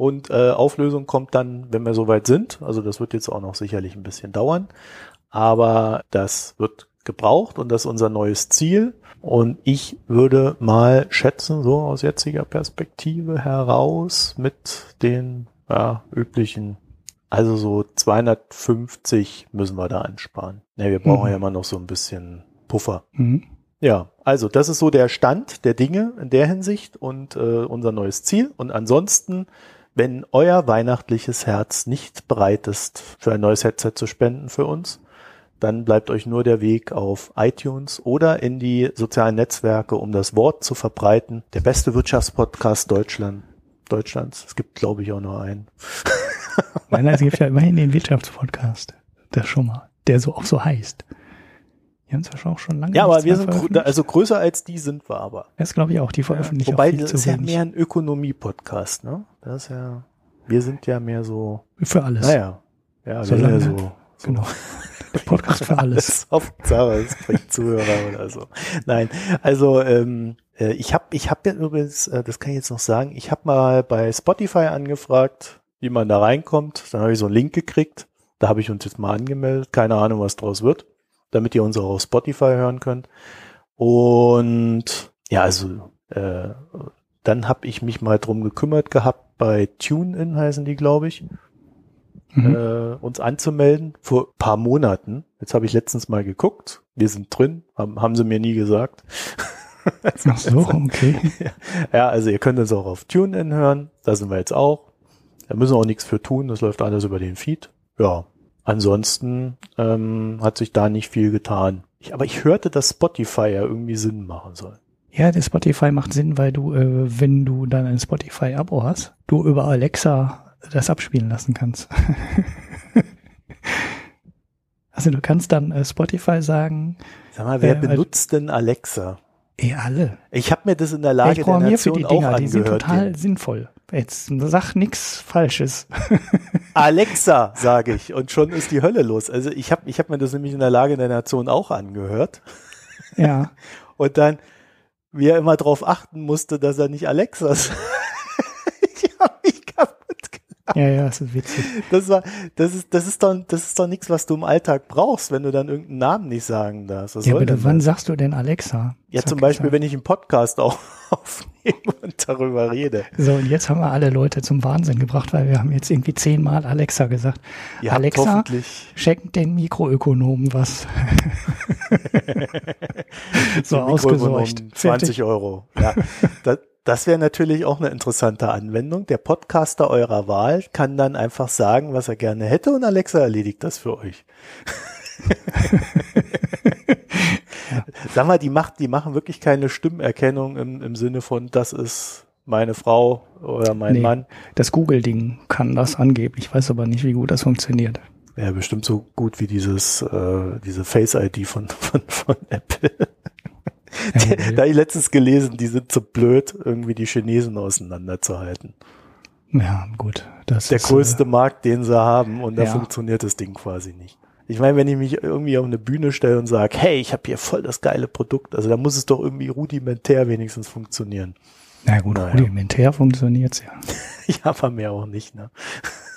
und äh, Auflösung kommt dann, wenn wir soweit sind. Also das wird jetzt auch noch sicherlich ein bisschen dauern, aber das wird gebraucht und das ist unser neues Ziel. Und ich würde mal schätzen, so aus jetziger Perspektive heraus mit den ja, üblichen, also so 250 müssen wir da ansparen. Ne, wir brauchen Mhm. ja immer noch so ein bisschen Puffer. mhm. Ja, also das ist so der Stand der Dinge in der Hinsicht und äh, unser neues Ziel. Und ansonsten, wenn euer weihnachtliches Herz nicht bereit ist, für ein neues Headset zu spenden für uns, dann bleibt euch nur der Weg auf iTunes oder in die sozialen Netzwerke, um das Wort zu verbreiten. Der beste Wirtschaftspodcast Deutschland, Deutschlands. Es gibt, glaube ich, auch nur einen. Nein, es gibt ja immerhin den Wirtschaftspodcast. Das schon mal. Der so auch so heißt. Wir haben es ja auch schon lange. Ja, aber wir sind, grö- also größer als die sind wir aber. Das glaube ich auch. Die veröffentlichen Wobei, auch viel das ist ja mehr ein Ökonomie-Podcast, ne? Das ist ja, wir sind ja mehr so, Für alles. naja, ja, wir sind ja so, so Genau. Der Podcast für alles. Hauptsache, es bringt Zuhörer oder so. Nein, also ähm, äh, ich habe ich hab ja übrigens, äh, das kann ich jetzt noch sagen, ich habe mal bei Spotify angefragt, wie man da reinkommt. Dann habe ich so einen Link gekriegt. Da habe ich uns jetzt mal angemeldet. Keine Ahnung, was draus wird, damit ihr uns auch auf Spotify hören könnt. Und ja, also äh, dann habe ich mich mal drum gekümmert gehabt, bei TuneIn heißen die, glaube ich Mhm. äh, uns anzumelden vor ein paar Monaten. Jetzt habe ich letztens mal geguckt. Wir sind drin, haben, haben sie mir nie gesagt. Ach so, okay. Ja, also ihr könnt uns auch auf TuneIn hören. Da sind wir jetzt auch. Da müssen wir auch nichts für tun. Das läuft alles über den Feed. Ja. Ansonsten ähm, hat sich da nicht viel getan. Ich, aber ich hörte, dass Spotify ja irgendwie Sinn machen soll. Ja, der Spotify macht Sinn, weil du, äh, wenn du dann ein Spotify-Abo hast, du über Alexa das abspielen lassen kannst. also du kannst dann äh, Spotify sagen, Sag mal, wer Äh, benutzt denn Alexa? eh alle. Ich habe mir das in der ich Lage der programmiere für Nation die auch Dinger, die sind angehört. total den- sinnvoll. Jetzt sag nix Falsches. Alexa, sage ich. Und schon ist die Hölle los. Also ich habe ich hab mir das nämlich in der Lage der Nation auch angehört. ja, Und dann, wie er immer darauf achten musste, dass er nicht Alexa sagt. ich habe mich kaputt gelacht. Ja, ja, das ist witzig. Das war, das ist, das ist doch, das ist doch nichts, was du im Alltag brauchst, wenn du dann irgendeinen Namen nicht sagen darfst. Was Ja, aber du, wann das? sagst du denn Alexa? Ja, Zack, zum Beispiel, zack. wenn ich einen Podcast auch aufnehme und darüber rede. So, und jetzt haben wir alle Leute zum Wahnsinn gebracht, weil wir haben jetzt irgendwie zehnmal Alexa gesagt. Habt Alexa, hoffentlich schenkt den Mikroökonomen was. so ausgesorgt. Mikroökonom 20 Euro. Ja, das, das wäre natürlich auch eine interessante Anwendung. Der Podcaster eurer Wahl kann dann einfach sagen, was er gerne hätte und Alexa erledigt das für euch. Sag mal, die macht, die machen wirklich keine Stimmerkennung im, im Sinne von, das ist meine Frau oder mein Nee. Mann. Das Google-Ding kann das angeblich. Ich weiß aber nicht, wie gut das funktioniert. Ja, bestimmt so gut wie dieses, äh, diese Face-ID von, von, von Apple. Ja, da hab ich letztens gelesen, die sind zu blöd, irgendwie die Chinesen auseinanderzuhalten. ja gut. Das Der ist, größte Markt, den sie haben, und da Ja. funktioniert das Ding quasi nicht. Ich meine, wenn ich mich irgendwie auf eine Bühne stelle und sage, hey, ich habe hier voll das geile Produkt, also da muss es doch irgendwie rudimentär wenigstens funktionieren. Äh, na gut, Naja. rudimentär funktioniert's ja. Ja, aber mehr auch nicht, ne?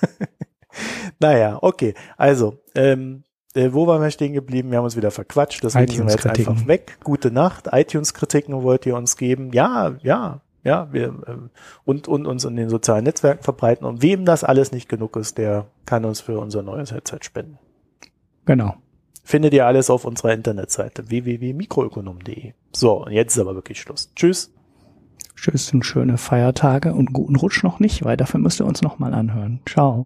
naja, okay. Also, ähm, äh, wo waren wir stehen geblieben? Wir haben uns wieder verquatscht, deswegen sind wir jetzt einfach weg. Gute Nacht. iTunes-Kritiken wollt ihr uns geben? Ja, ja, ja. Wir, ähm, und, und uns in den sozialen Netzwerken verbreiten. Und wem das alles nicht genug ist, der kann uns für unser neues Headset spenden. Genau. Findet ihr alles auf unserer Internetseite www.mikroökonom.de. So, und jetzt ist aber wirklich Schluss. Tschüss. Tschüss und schöne Feiertage und guten Rutsch noch nicht, weil dafür müsst ihr uns noch mal anhören. Ciao.